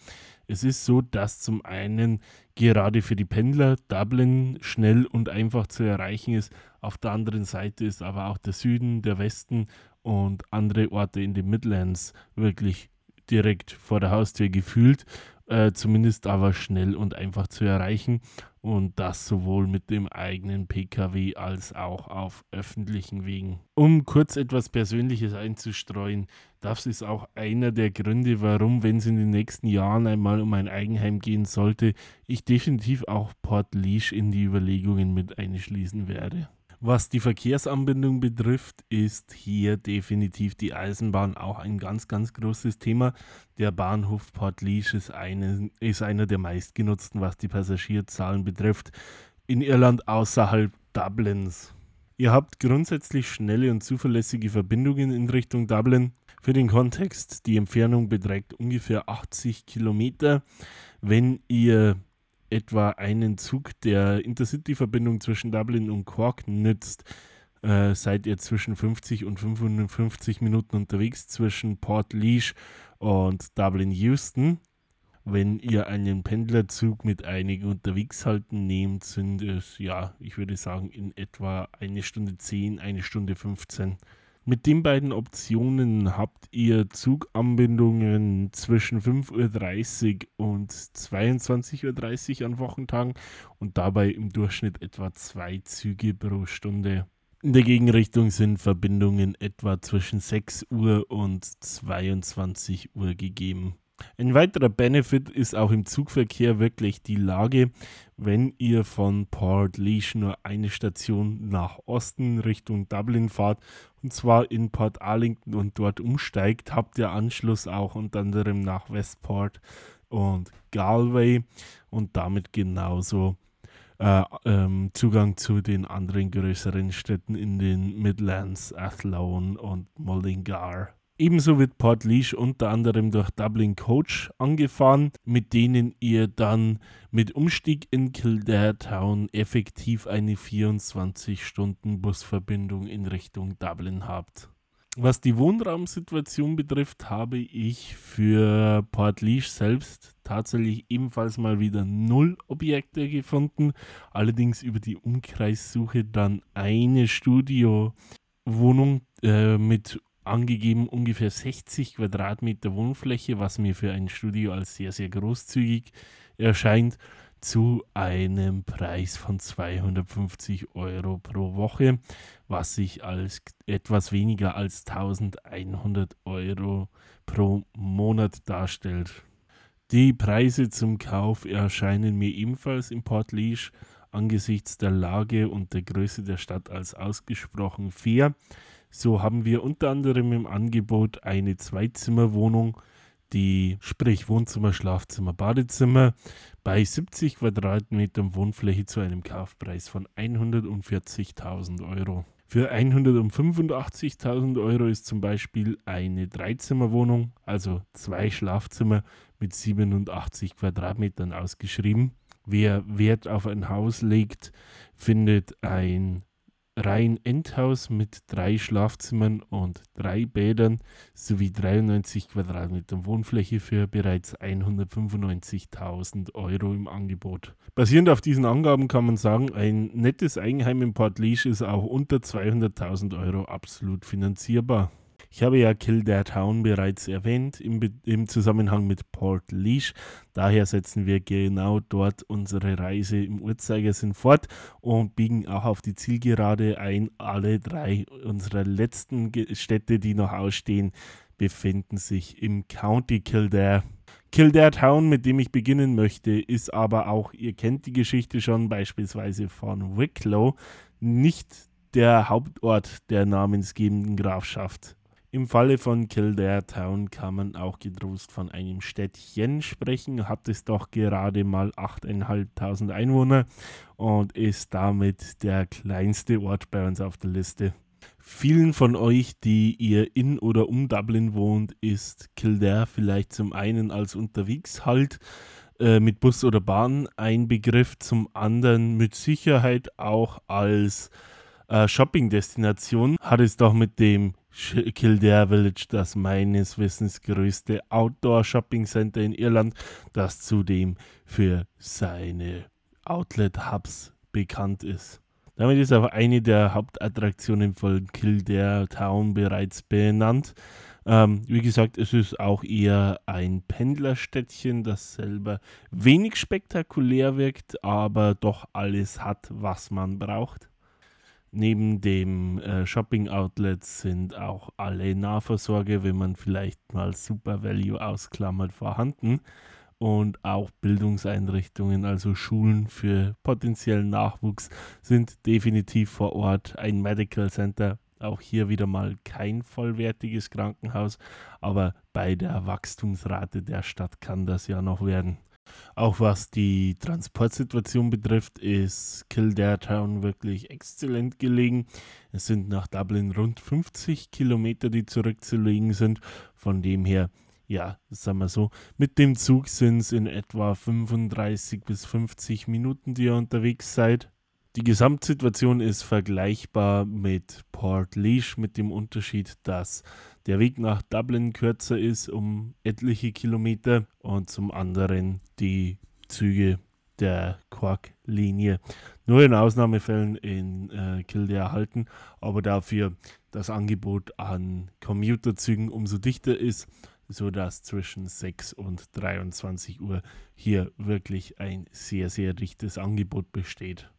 Speaker 1: Es ist so, dass zum einen gerade für die Pendler Dublin schnell und einfach zu erreichen ist. Auf der anderen Seite ist aber auch der Süden, der Westen und andere Orte in den Midlands wirklich direkt vor der Haustür gefühlt, äh, zumindest aber schnell und einfach zu erreichen und das sowohl mit dem eigenen Pkw als auch auf öffentlichen Wegen. Um kurz etwas Persönliches einzustreuen, das ist auch einer der Gründe, warum, wenn es in den nächsten Jahren einmal um ein Eigenheim gehen sollte, ich definitiv auch Port Leash in die Überlegungen mit einschließen werde. Was die Verkehrsanbindung betrifft, ist hier definitiv die Eisenbahn auch ein ganz, ganz großes Thema. Der Bahnhof Port Leash ist, eine, ist einer der meistgenutzten, was die Passagierzahlen betrifft, in Irland außerhalb Dublins. Ihr habt grundsätzlich schnelle und zuverlässige Verbindungen in Richtung Dublin. Für den Kontext, die Entfernung beträgt ungefähr 80 Kilometer. Wenn ihr etwa einen Zug der Intercity-Verbindung zwischen Dublin und Cork nützt, äh, seid ihr zwischen 50 und 55 Minuten unterwegs zwischen Port Leash und Dublin Houston. Wenn ihr einen Pendlerzug mit einigen Unterwegshalten nehmt, sind es, ja, ich würde sagen, in etwa eine Stunde 10, eine Stunde 15 mit den beiden Optionen habt ihr Zuganbindungen zwischen 5.30 Uhr und 22.30 Uhr an Wochentagen und dabei im Durchschnitt etwa zwei Züge pro Stunde. In der Gegenrichtung sind Verbindungen etwa zwischen 6 Uhr und 22 Uhr gegeben. Ein weiterer Benefit ist auch im Zugverkehr wirklich die Lage, wenn ihr von Port Leash nur eine Station nach Osten Richtung Dublin fahrt, und zwar in Port Arlington und dort umsteigt, habt ihr Anschluss auch unter anderem nach Westport und Galway und damit genauso äh, ähm, Zugang zu den anderen größeren Städten in den Midlands, Athlone und Mullingar. Ebenso wird Port Leash unter anderem durch Dublin Coach angefahren, mit denen ihr dann mit Umstieg in Kildare Town effektiv eine 24-Stunden-Busverbindung in Richtung Dublin habt. Was die Wohnraumsituation betrifft, habe ich für Port Leash selbst tatsächlich ebenfalls mal wieder null Objekte gefunden. Allerdings über die Umkreissuche dann eine Studiowohnung äh, mit angegeben ungefähr 60 Quadratmeter Wohnfläche, was mir für ein Studio als sehr, sehr großzügig erscheint zu einem Preis von 250 Euro pro Woche, was sich als etwas weniger als 1100 Euro pro Monat darstellt. Die Preise zum Kauf erscheinen mir ebenfalls in Port Leash angesichts der Lage und der Größe der Stadt als ausgesprochen fair. So haben wir unter anderem im Angebot eine Zweizimmerwohnung die sprich Wohnzimmer, Schlafzimmer, Badezimmer bei 70 Quadratmetern Wohnfläche zu einem Kaufpreis von 140.000 Euro. Für 185.000 Euro ist zum Beispiel eine Dreizimmerwohnung, also zwei Schlafzimmer mit 87 Quadratmetern ausgeschrieben. Wer Wert auf ein Haus legt, findet ein rein Endhaus mit drei Schlafzimmern und drei Bädern sowie 93 Quadratmetern Wohnfläche für bereits 195.000 Euro im Angebot. Basierend auf diesen Angaben kann man sagen, ein nettes Eigenheim in Port Leash ist auch unter 200.000 Euro absolut finanzierbar. Ich habe ja Kildare Town bereits erwähnt im, im, Zusammenhang mit Port Leash. Daher setzen wir genau dort unsere Reise im Uhrzeigersinn fort und biegen auch auf die Zielgerade ein. Alle drei unserer letzten Städte, die noch ausstehen, befinden sich im County Kildare. Kildare Town, mit dem ich beginnen möchte, ist aber auch, ihr kennt die Geschichte schon, beispielsweise von Wicklow, nicht der Hauptort der namensgebenden Grafschaft. Im Falle von Kildare Town kann man auch getrost von einem Städtchen sprechen, hat es doch gerade mal 8.500 Einwohner und ist damit der kleinste Ort bei uns auf der Liste. Vielen von euch, die ihr in oder um Dublin wohnt, ist Kildare vielleicht zum einen als unterwegs halt äh, mit Bus oder Bahn ein Begriff, zum anderen mit Sicherheit auch als äh, Shopping-Destination. Hat es doch mit dem Kildare Village, das meines Wissens größte Outdoor-Shopping-Center in Irland, das zudem für seine Outlet-Hubs bekannt ist. Damit ist auch eine der Hauptattraktionen von Kildare Town bereits benannt. Ähm, wie gesagt, es ist auch eher ein Pendlerstädtchen, das selber wenig spektakulär wirkt, aber doch alles hat, was man braucht. Neben dem äh, Shopping-Outlet sind auch alle Nahversorge, wenn man vielleicht mal Super Value ausklammert, vorhanden. Und auch Bildungseinrichtungen, also Schulen für potenziellen Nachwuchs, sind definitiv vor Ort. Ein Medical Center, auch hier wieder mal kein vollwertiges Krankenhaus, aber bei der Wachstumsrate der Stadt kann das ja noch werden. Auch was die Transportsituation betrifft, ist Kildare Town wirklich exzellent gelegen. Es sind nach Dublin rund 50 Kilometer, die zurückzulegen sind. Von dem her, ja, sagen wir so, mit dem Zug sind es in etwa 35 bis 50 Minuten, die ihr unterwegs seid. Die Gesamtsituation ist vergleichbar mit Port Leash mit dem Unterschied, dass der Weg nach Dublin kürzer ist um etliche Kilometer und zum anderen die Züge der Quark-Linie nur in Ausnahmefällen in äh, Kildare halten, aber dafür das Angebot an Commuterzügen umso dichter ist, sodass zwischen 6 und 23 Uhr hier wirklich ein sehr, sehr dichtes Angebot besteht.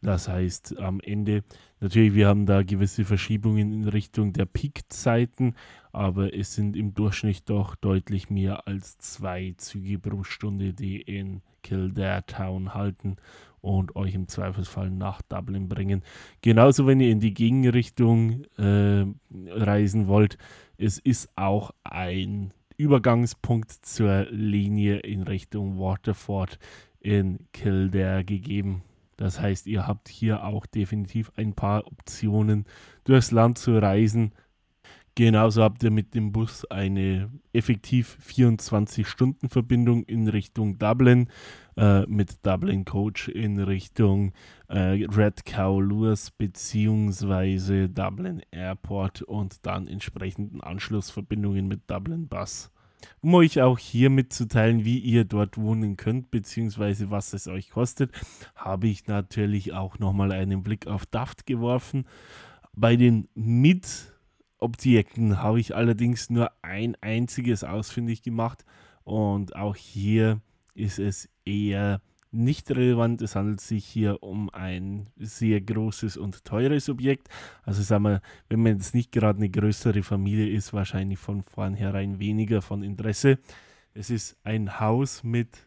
Speaker 1: Das heißt, am Ende, natürlich, wir haben da gewisse Verschiebungen in Richtung der Peak-Zeiten, aber es sind im Durchschnitt doch deutlich mehr als zwei Züge pro Stunde, die in Kildare Town halten und euch im Zweifelsfall nach Dublin bringen. Genauso, wenn ihr in die Gegenrichtung äh, reisen wollt, es ist auch ein Übergangspunkt zur Linie in Richtung Waterford in Kildare gegeben. Das heißt, ihr habt hier auch definitiv ein paar Optionen, durchs Land zu reisen. Genauso habt ihr mit dem Bus eine effektiv 24-Stunden-Verbindung in Richtung Dublin, äh, mit Dublin Coach in Richtung äh, Red Cow Lewis bzw. Dublin Airport und dann entsprechenden Anschlussverbindungen mit Dublin Bus um euch auch hier mitzuteilen, wie ihr dort wohnen könnt, beziehungsweise was es euch kostet, habe ich natürlich auch nochmal einen Blick auf Daft geworfen. Bei den Mietobjekten habe ich allerdings nur ein einziges ausfindig gemacht und auch hier ist es eher nicht relevant. Es handelt sich hier um ein sehr großes und teures Objekt. Also sagen wir, wenn man jetzt nicht gerade eine größere Familie ist, wahrscheinlich von vornherein weniger von Interesse. Es ist ein Haus mit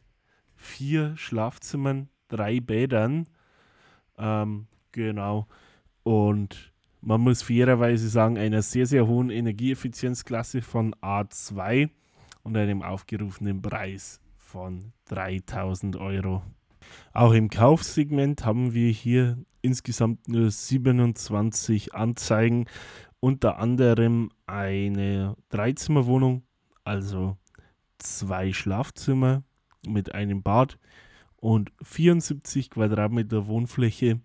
Speaker 1: vier Schlafzimmern, drei Bädern. Ähm, genau. Und man muss fairerweise sagen, einer sehr, sehr hohen Energieeffizienzklasse von A2 und einem aufgerufenen Preis von 3000 Euro. Auch im Kaufsegment haben wir hier insgesamt nur 27 Anzeigen, unter anderem eine Dreizimmerwohnung, also zwei Schlafzimmer mit einem Bad und 74 Quadratmeter Wohnfläche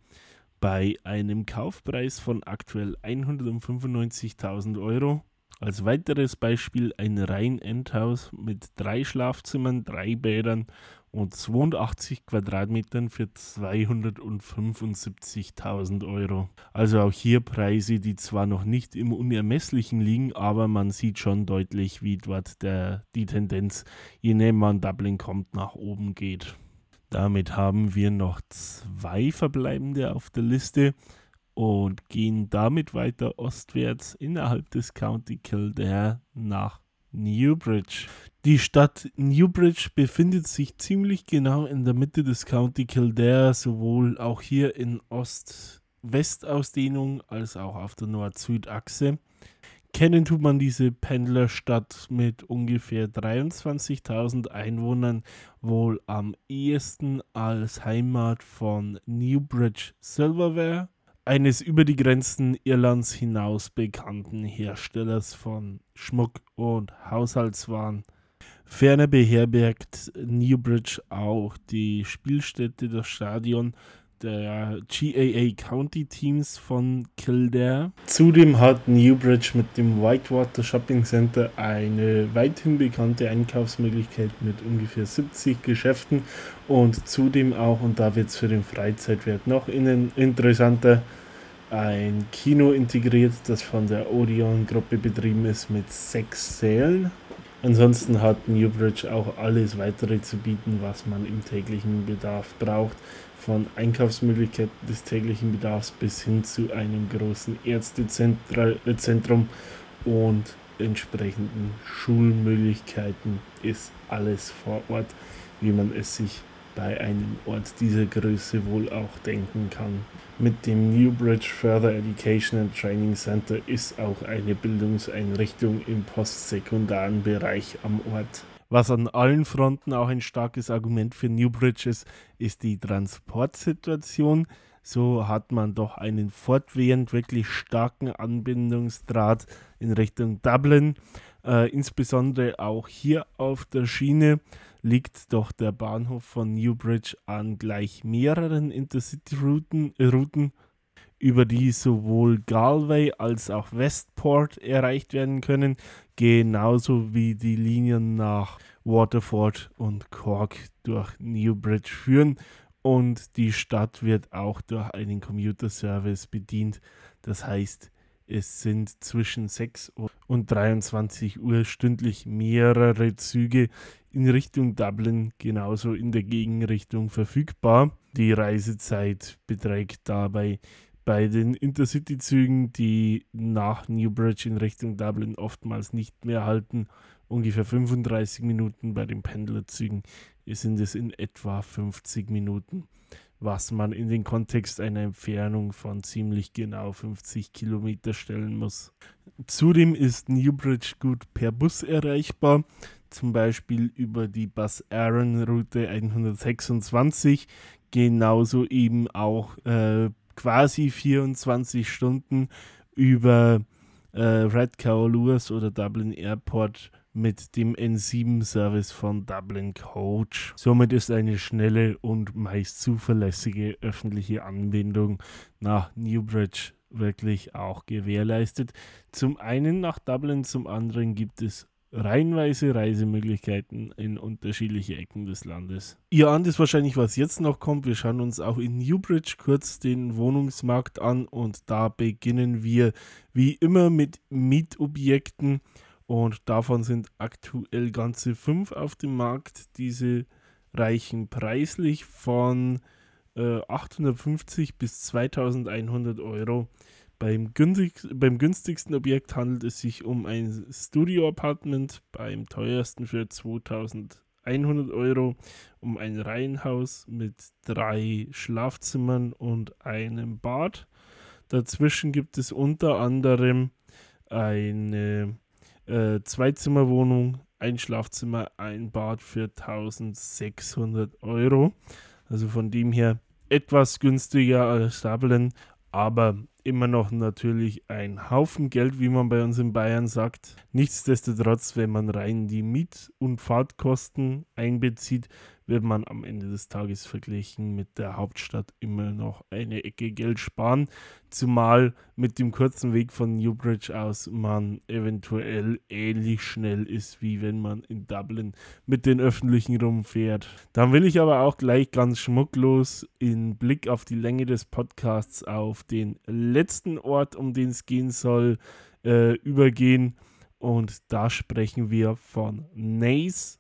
Speaker 1: bei einem Kaufpreis von aktuell 195.000 Euro. Als weiteres Beispiel ein Reihen-Endhaus mit drei Schlafzimmern, drei Bädern und 82 Quadratmetern für 275.000 Euro. Also auch hier Preise, die zwar noch nicht im Unermesslichen liegen, aber man sieht schon deutlich, wie dort der, die Tendenz, je näher man Dublin kommt, nach oben geht. Damit haben wir noch zwei verbleibende auf der Liste und gehen damit weiter ostwärts innerhalb des County Kildare nach Newbridge. Die Stadt Newbridge befindet sich ziemlich genau in der Mitte des County Kildare, sowohl auch hier in Ost-West-Ausdehnung als auch auf der Nord-Süd-Achse. Kennen tut man diese Pendlerstadt mit ungefähr 23.000 Einwohnern wohl am ehesten als Heimat von Newbridge Silverware eines über die Grenzen Irlands hinaus bekannten Herstellers von Schmuck und Haushaltswaren. Ferner beherbergt Newbridge auch die Spielstätte, das Stadion der GAA County Teams von Kildare. Zudem hat Newbridge mit dem Whitewater Shopping Center eine weithin bekannte Einkaufsmöglichkeit mit ungefähr 70 Geschäften und zudem auch, und da wird es für den Freizeitwert noch interessanter, ein Kino integriert, das von der Odeon-Gruppe betrieben ist mit sechs Sälen. Ansonsten hat Newbridge auch alles weitere zu bieten, was man im täglichen Bedarf braucht von Einkaufsmöglichkeiten des täglichen Bedarfs bis hin zu einem großen Ärztezentrum und entsprechenden Schulmöglichkeiten ist alles vor Ort, wie man es sich bei einem Ort dieser Größe wohl auch denken kann. Mit dem Newbridge Further Education and Training Center ist auch eine Bildungseinrichtung im postsekundaren Bereich am Ort. Was an allen Fronten auch ein starkes Argument für Newbridge ist, ist die Transportsituation. So hat man doch einen fortwährend wirklich starken Anbindungsdraht in Richtung Dublin. Äh, insbesondere auch hier auf der Schiene liegt doch der Bahnhof von Newbridge an gleich mehreren Intercity-Routen, äh, Routen, über die sowohl Galway als auch Westport erreicht werden können, genauso wie die Linien nach Waterford und Cork durch Newbridge führen und die Stadt wird auch durch einen Commuter-Service bedient. Das heißt, es sind zwischen 6 und 23 Uhr stündlich mehrere Züge in Richtung Dublin, genauso in der Gegenrichtung verfügbar. Die Reisezeit beträgt dabei bei den Intercity-Zügen, die nach Newbridge in Richtung Dublin oftmals nicht mehr halten, ungefähr 35 Minuten. Bei den Pendlerzügen sind es in etwa 50 Minuten, was man in den Kontext einer Entfernung von ziemlich genau 50 Kilometer stellen muss. Zudem ist Newbridge gut per Bus erreichbar, zum Beispiel über die Bus Aaron Route 126, genauso eben auch äh, quasi 24 Stunden über äh, Red Lewis oder Dublin Airport mit dem N7-Service von Dublin Coach. Somit ist eine schnelle und meist zuverlässige öffentliche Anbindung nach Newbridge wirklich auch gewährleistet. Zum einen nach Dublin, zum anderen gibt es reihenweise Reisemöglichkeiten in unterschiedliche Ecken des Landes. Ihr ahnt es wahrscheinlich, was jetzt noch kommt. Wir schauen uns auch in Newbridge kurz den Wohnungsmarkt an und da beginnen wir wie immer mit Mietobjekten und davon sind aktuell ganze fünf auf dem Markt. Diese reichen preislich von äh, 850 bis 2100 Euro. Beim, günstig, beim günstigsten Objekt handelt es sich um ein Studio-Apartment, beim teuersten für 2100 Euro um ein Reihenhaus mit drei Schlafzimmern und einem Bad. Dazwischen gibt es unter anderem eine äh, Zweizimmerwohnung, ein Schlafzimmer, ein Bad für 1600 Euro. Also von dem her etwas günstiger als Dublin, aber immer noch natürlich ein Haufen Geld, wie man bei uns in Bayern sagt. Nichtsdestotrotz, wenn man rein die Miet- und Fahrtkosten einbezieht, wird man am Ende des Tages verglichen mit der Hauptstadt immer noch eine Ecke Geld sparen. Zumal mit dem kurzen Weg von Newbridge aus man eventuell ähnlich schnell ist, wie wenn man in Dublin mit den Öffentlichen rumfährt. Dann will ich aber auch gleich ganz schmucklos in Blick auf die Länge des Podcasts auf den letzten Ort, um den es gehen soll, äh, übergehen. Und da sprechen wir von Nace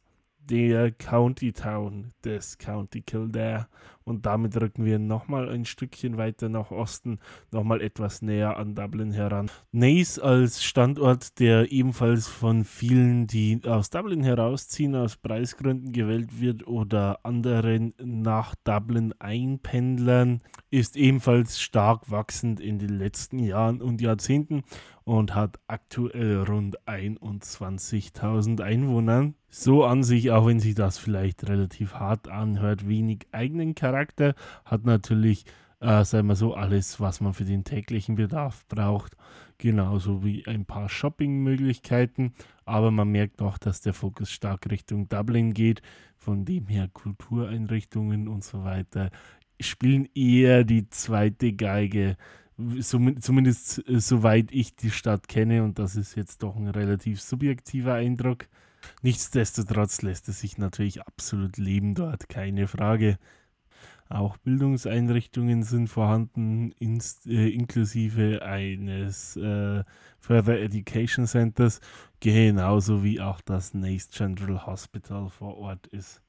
Speaker 1: der County Town des County Kildare. Und damit rücken wir nochmal ein Stückchen weiter nach Osten, nochmal etwas näher an Dublin heran. Nace als Standort, der ebenfalls von vielen, die aus Dublin herausziehen, aus Preisgründen gewählt wird oder anderen nach Dublin einpendlern, ist ebenfalls stark wachsend in den letzten Jahren und Jahrzehnten und hat aktuell rund 21.000 Einwohner. So an sich, auch wenn sich das vielleicht relativ hart anhört, wenig eigenen Charakter, hat natürlich, äh, sagen wir so, alles, was man für den täglichen Bedarf braucht. Genauso wie ein paar Shoppingmöglichkeiten. Aber man merkt auch, dass der Fokus stark Richtung Dublin geht. Von dem her Kultureinrichtungen und so weiter spielen eher die zweite Geige zumindest äh, soweit ich die Stadt kenne, und das ist jetzt doch ein relativ subjektiver Eindruck. Nichtsdestotrotz lässt es sich natürlich absolut leben dort, keine Frage. Auch Bildungseinrichtungen sind vorhanden, ins, äh, inklusive eines äh, Further Education Centers, genauso wie auch das Nace General Hospital vor Ort ist.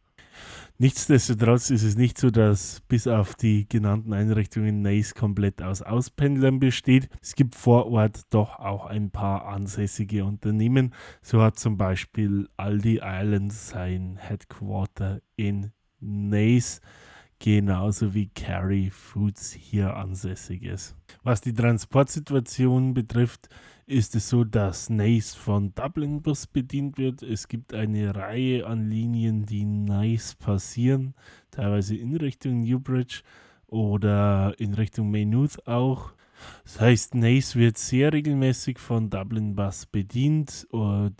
Speaker 1: Nichtsdestotrotz ist es nicht so, dass bis auf die genannten Einrichtungen Nace komplett aus Auspendlern besteht. Es gibt vor Ort doch auch ein paar ansässige Unternehmen. So hat zum Beispiel Aldi Island sein Headquarter in Nace genauso wie Carry Foods hier ansässig ist. Was die Transportsituation betrifft, ist es so, dass Nace von Dublin Bus bedient wird. Es gibt eine Reihe an Linien, die Nace passieren, teilweise in Richtung Newbridge oder in Richtung Maynooth auch. Das heißt, Nace wird sehr regelmäßig von Dublin Bus bedient.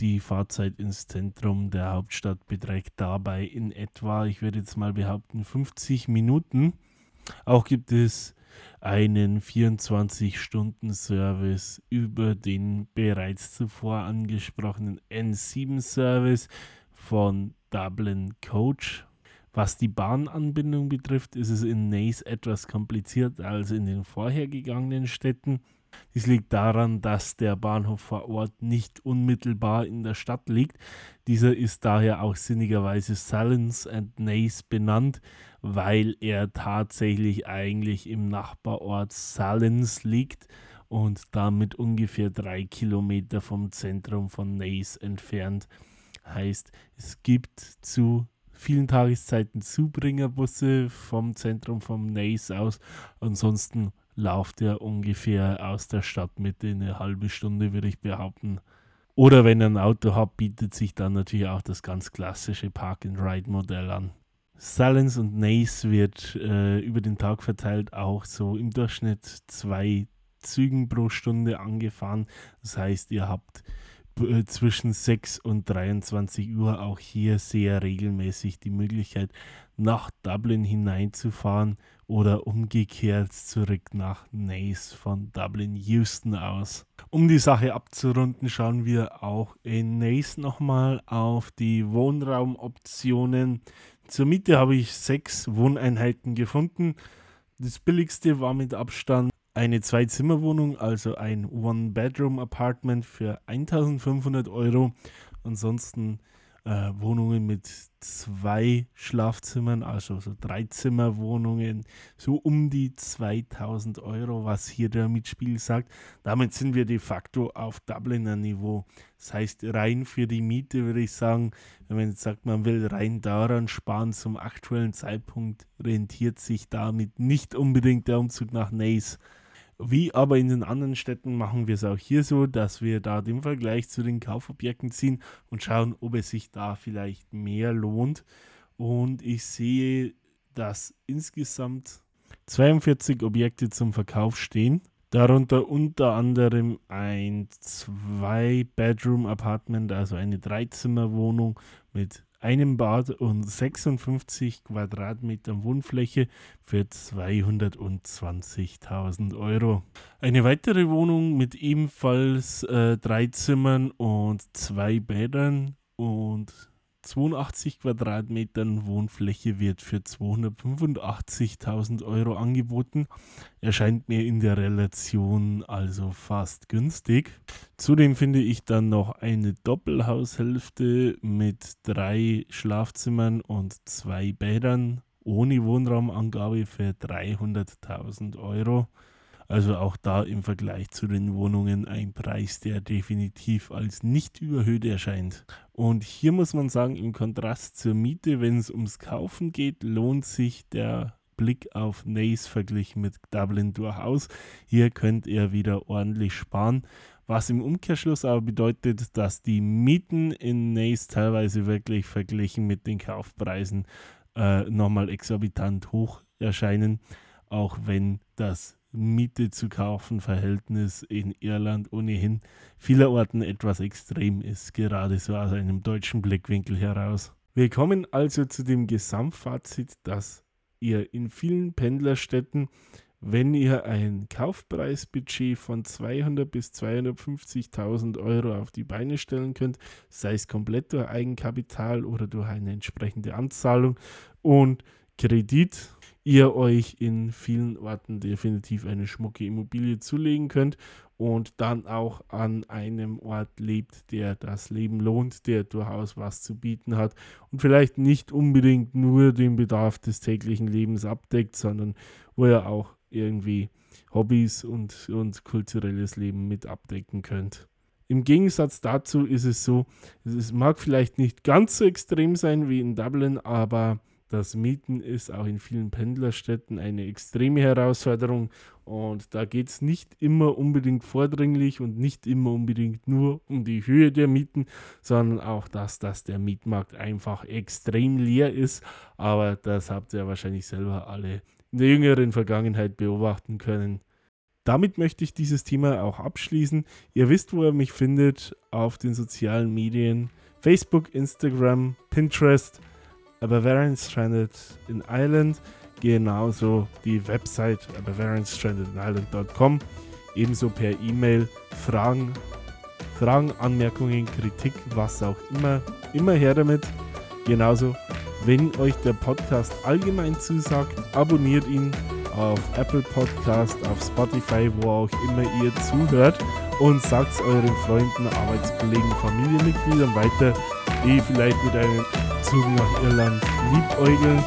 Speaker 1: Die Fahrzeit ins Zentrum der Hauptstadt beträgt dabei in etwa, ich würde jetzt mal behaupten, 50 Minuten. Auch gibt es einen 24-Stunden-Service über den bereits zuvor angesprochenen N7-Service von Dublin Coach. Was die Bahnanbindung betrifft, ist es in Nace etwas komplizierter als in den vorhergegangenen Städten. Dies liegt daran, dass der Bahnhof vor Ort nicht unmittelbar in der Stadt liegt. Dieser ist daher auch sinnigerweise Salins and Nace benannt, weil er tatsächlich eigentlich im Nachbarort Salins liegt und damit ungefähr drei Kilometer vom Zentrum von Nace entfernt. Heißt, es gibt zu vielen Tageszeiten Zubringerbusse vom Zentrum vom Nace aus. Ansonsten lauft er ungefähr aus der Stadtmitte eine halbe Stunde, würde ich behaupten. Oder wenn ihr ein Auto habt, bietet sich dann natürlich auch das ganz klassische Park-and-Ride-Modell an. Silence und Nace wird äh, über den Tag verteilt auch so im Durchschnitt zwei Zügen pro Stunde angefahren. Das heißt, ihr habt äh, zwischen 6 und 23 Uhr auch hier sehr regelmäßig die Möglichkeit, nach Dublin hineinzufahren oder umgekehrt zurück nach Nace von Dublin Houston aus. Um die Sache abzurunden, schauen wir auch in Nace nochmal auf die Wohnraumoptionen. Zur Miete habe ich sechs Wohneinheiten gefunden. Das billigste war mit Abstand eine Zwei-Zimmer-Wohnung, also ein One-Bedroom-Apartment für 1500 Euro. Ansonsten äh, Wohnungen mit zwei Schlafzimmern, also so Dreizimmerwohnungen, so um die 2000 Euro, was hier der Mitspiel sagt. Damit sind wir de facto auf Dubliner Niveau. Das heißt, rein für die Miete würde ich sagen, wenn man jetzt sagt, man will rein daran sparen, zum aktuellen Zeitpunkt rentiert sich damit nicht unbedingt der Umzug nach Nace. Wie aber in den anderen Städten machen wir es auch hier so, dass wir da den Vergleich zu den Kaufobjekten ziehen und schauen, ob es sich da vielleicht mehr lohnt. Und ich sehe, dass insgesamt 42 Objekte zum Verkauf stehen. Darunter unter anderem ein Zwei-Bedroom-Apartment, also eine Dreizimmerwohnung mit einem Bad und 56 Quadratmetern Wohnfläche für 220.000 Euro. Eine weitere Wohnung mit ebenfalls äh, drei Zimmern und zwei Bädern und 82 Quadratmetern Wohnfläche wird für 285.000 Euro angeboten. Erscheint mir in der Relation also fast günstig. Zudem finde ich dann noch eine Doppelhaushälfte mit drei Schlafzimmern und zwei Bädern ohne Wohnraumangabe für 300.000 Euro. Also auch da im Vergleich zu den Wohnungen ein Preis, der definitiv als nicht überhöht erscheint. Und hier muss man sagen, im Kontrast zur Miete, wenn es ums Kaufen geht, lohnt sich der Blick auf Nace verglichen mit Dublin durchaus. Hier könnt ihr wieder ordentlich sparen. Was im Umkehrschluss aber bedeutet, dass die Mieten in Nace teilweise wirklich verglichen mit den Kaufpreisen äh, nochmal exorbitant hoch erscheinen, auch wenn das Miete zu kaufen Verhältnis in Irland ohnehin vielerorten etwas extrem ist, gerade so aus einem deutschen Blickwinkel heraus. Wir kommen also zu dem Gesamtfazit, dass ihr in vielen Pendlerstädten, wenn ihr ein Kaufpreisbudget von 200 bis 250.000 Euro auf die Beine stellen könnt, sei es komplett durch Eigenkapital oder durch eine entsprechende Anzahlung und Kredit ihr euch in vielen Orten definitiv eine schmucke Immobilie zulegen könnt und dann auch an einem Ort lebt, der das Leben lohnt, der durchaus was zu bieten hat und vielleicht nicht unbedingt nur den Bedarf des täglichen Lebens abdeckt, sondern wo ihr auch irgendwie Hobbys und, und kulturelles Leben mit abdecken könnt. Im Gegensatz dazu ist es so, es mag vielleicht nicht ganz so extrem sein wie in Dublin, aber das Mieten ist auch in vielen Pendlerstädten eine extreme Herausforderung und da geht es nicht immer unbedingt vordringlich und nicht immer unbedingt nur um die Höhe der Mieten, sondern auch das, dass der Mietmarkt einfach extrem leer ist. Aber das habt ihr wahrscheinlich selber alle in der jüngeren Vergangenheit beobachten können. Damit möchte ich dieses Thema auch abschließen. Ihr wisst, wo ihr mich findet auf den sozialen Medien. Facebook, Instagram, Pinterest – Bavarian Stranded in Ireland, genauso die Website bavarianstrandedinisland.com, ebenso per E-Mail Fragen, Fragen, Anmerkungen, Kritik, was auch immer, immer her damit. Genauso, wenn euch der Podcast allgemein zusagt, abonniert ihn auf Apple Podcast, auf Spotify, wo auch immer ihr zuhört und sagt es euren Freunden, Arbeitskollegen, Familienmitgliedern weiter, die vielleicht mit einem Zug nach Irland liebäugeln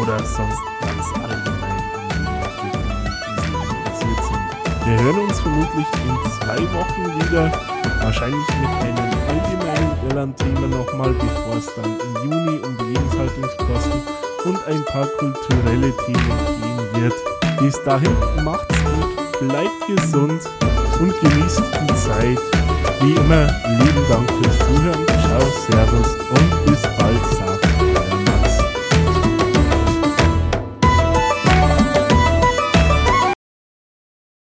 Speaker 1: oder sonst ganz allgemein interessiert sind. Wir hören uns vermutlich in zwei Wochen wieder, wahrscheinlich mit einem allgemeinen Irland-Thema nochmal, bevor es dann im Juni um Lebenshaltungskosten und ein paar kulturelle Themen gehen wird. Bis dahin macht's gut, bleibt gesund und genießt die Zeit. Wie immer, lieben Dank fürs Zuhören. Ciao, Servus und bis bald.